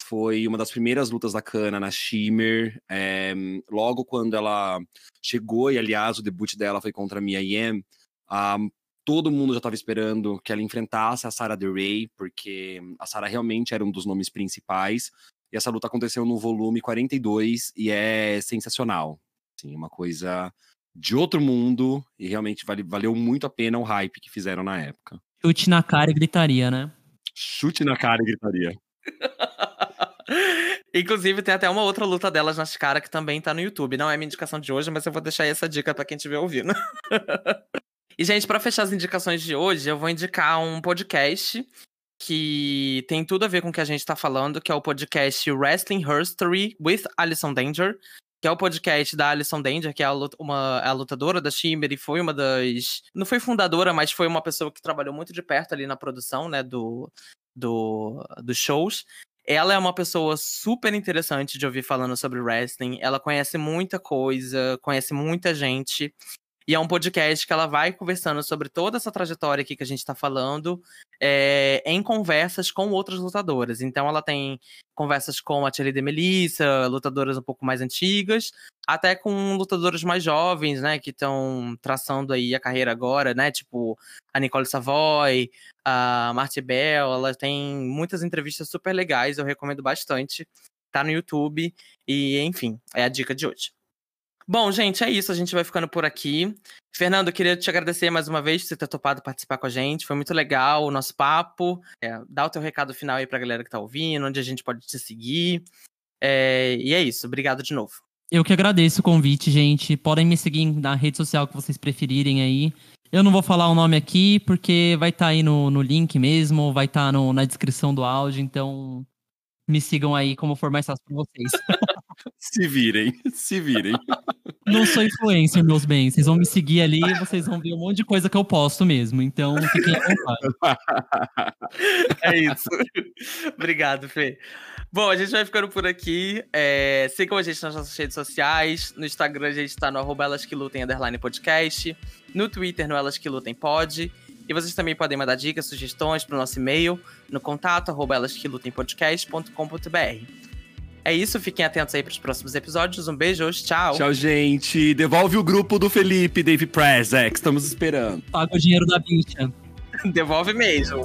Speaker 2: Foi uma das primeiras lutas da Cana na Shimmer. É, logo quando ela chegou, e aliás, o debut dela foi contra a Mia Yim, um, todo mundo já estava esperando que ela enfrentasse a Sarah Rey, porque a Sarah realmente era um dos nomes principais. E essa luta aconteceu no volume 42 e é sensacional. Assim, uma coisa de outro mundo e realmente vale, valeu muito a pena o hype que fizeram na época.
Speaker 4: Chute na cara e gritaria, né?
Speaker 2: Chute na cara e gritaria.
Speaker 1: Inclusive, tem até uma outra luta delas nas caras que também tá no YouTube. Não é minha indicação de hoje, mas eu vou deixar essa dica para quem estiver ouvindo. e, gente, para fechar as indicações de hoje, eu vou indicar um podcast que tem tudo a ver com o que a gente tá falando, que é o podcast Wrestling History with Alison Danger que é o podcast da Alison Danger, que é a, uma, a lutadora da Shimmer e foi uma das. Não foi fundadora, mas foi uma pessoa que trabalhou muito de perto ali na produção, né, do, do, dos shows. Ela é uma pessoa super interessante de ouvir falando sobre wrestling. Ela conhece muita coisa, conhece muita gente. E é um podcast que ela vai conversando sobre toda essa trajetória aqui que a gente está falando, é, em conversas com outras lutadoras. Então ela tem conversas com a Tia de Melissa, lutadoras um pouco mais antigas, até com lutadoras mais jovens, né, que estão traçando aí a carreira agora, né, tipo a Nicole Savoy, a Marty Bell, ela tem muitas entrevistas super legais, eu recomendo bastante. Tá no YouTube e, enfim, é a dica de hoje. Bom, gente, é isso. A gente vai ficando por aqui. Fernando, eu queria te agradecer mais uma vez por você ter topado participar com a gente. Foi muito legal o nosso papo. É, dá o teu recado final aí pra galera que tá ouvindo, onde a gente pode te seguir. É, e é isso. Obrigado de novo.
Speaker 4: Eu que agradeço o convite, gente. Podem me seguir na rede social que vocês preferirem aí. Eu não vou falar o nome aqui, porque vai estar tá aí no, no link mesmo, vai estar tá na descrição do áudio, então me sigam aí como for mais fácil pra vocês.
Speaker 2: se virem, se virem.
Speaker 4: não sou influencer, meus bens. Vocês vão me seguir ali e vocês vão ver um monte de coisa que eu posto mesmo. Então, fiquem à vontade.
Speaker 1: É isso. Obrigado, Fê. Bom, a gente vai ficando por aqui. É, sigam a gente nas nossas redes sociais. No Instagram a gente tá no arroba Elas Que Lutem Underline Podcast. No Twitter, no Elas Que Lutem Pod. E vocês também podem mandar dicas, sugestões pro nosso e-mail no contato arroba elasquelutempodcast.com.br. É isso, fiquem atentos aí pros próximos episódios. Um beijo, tchau.
Speaker 2: Tchau, gente. Devolve o grupo do Felipe, Dave Prezek. Estamos esperando.
Speaker 4: Paga o dinheiro da bicha.
Speaker 1: Devolve mesmo.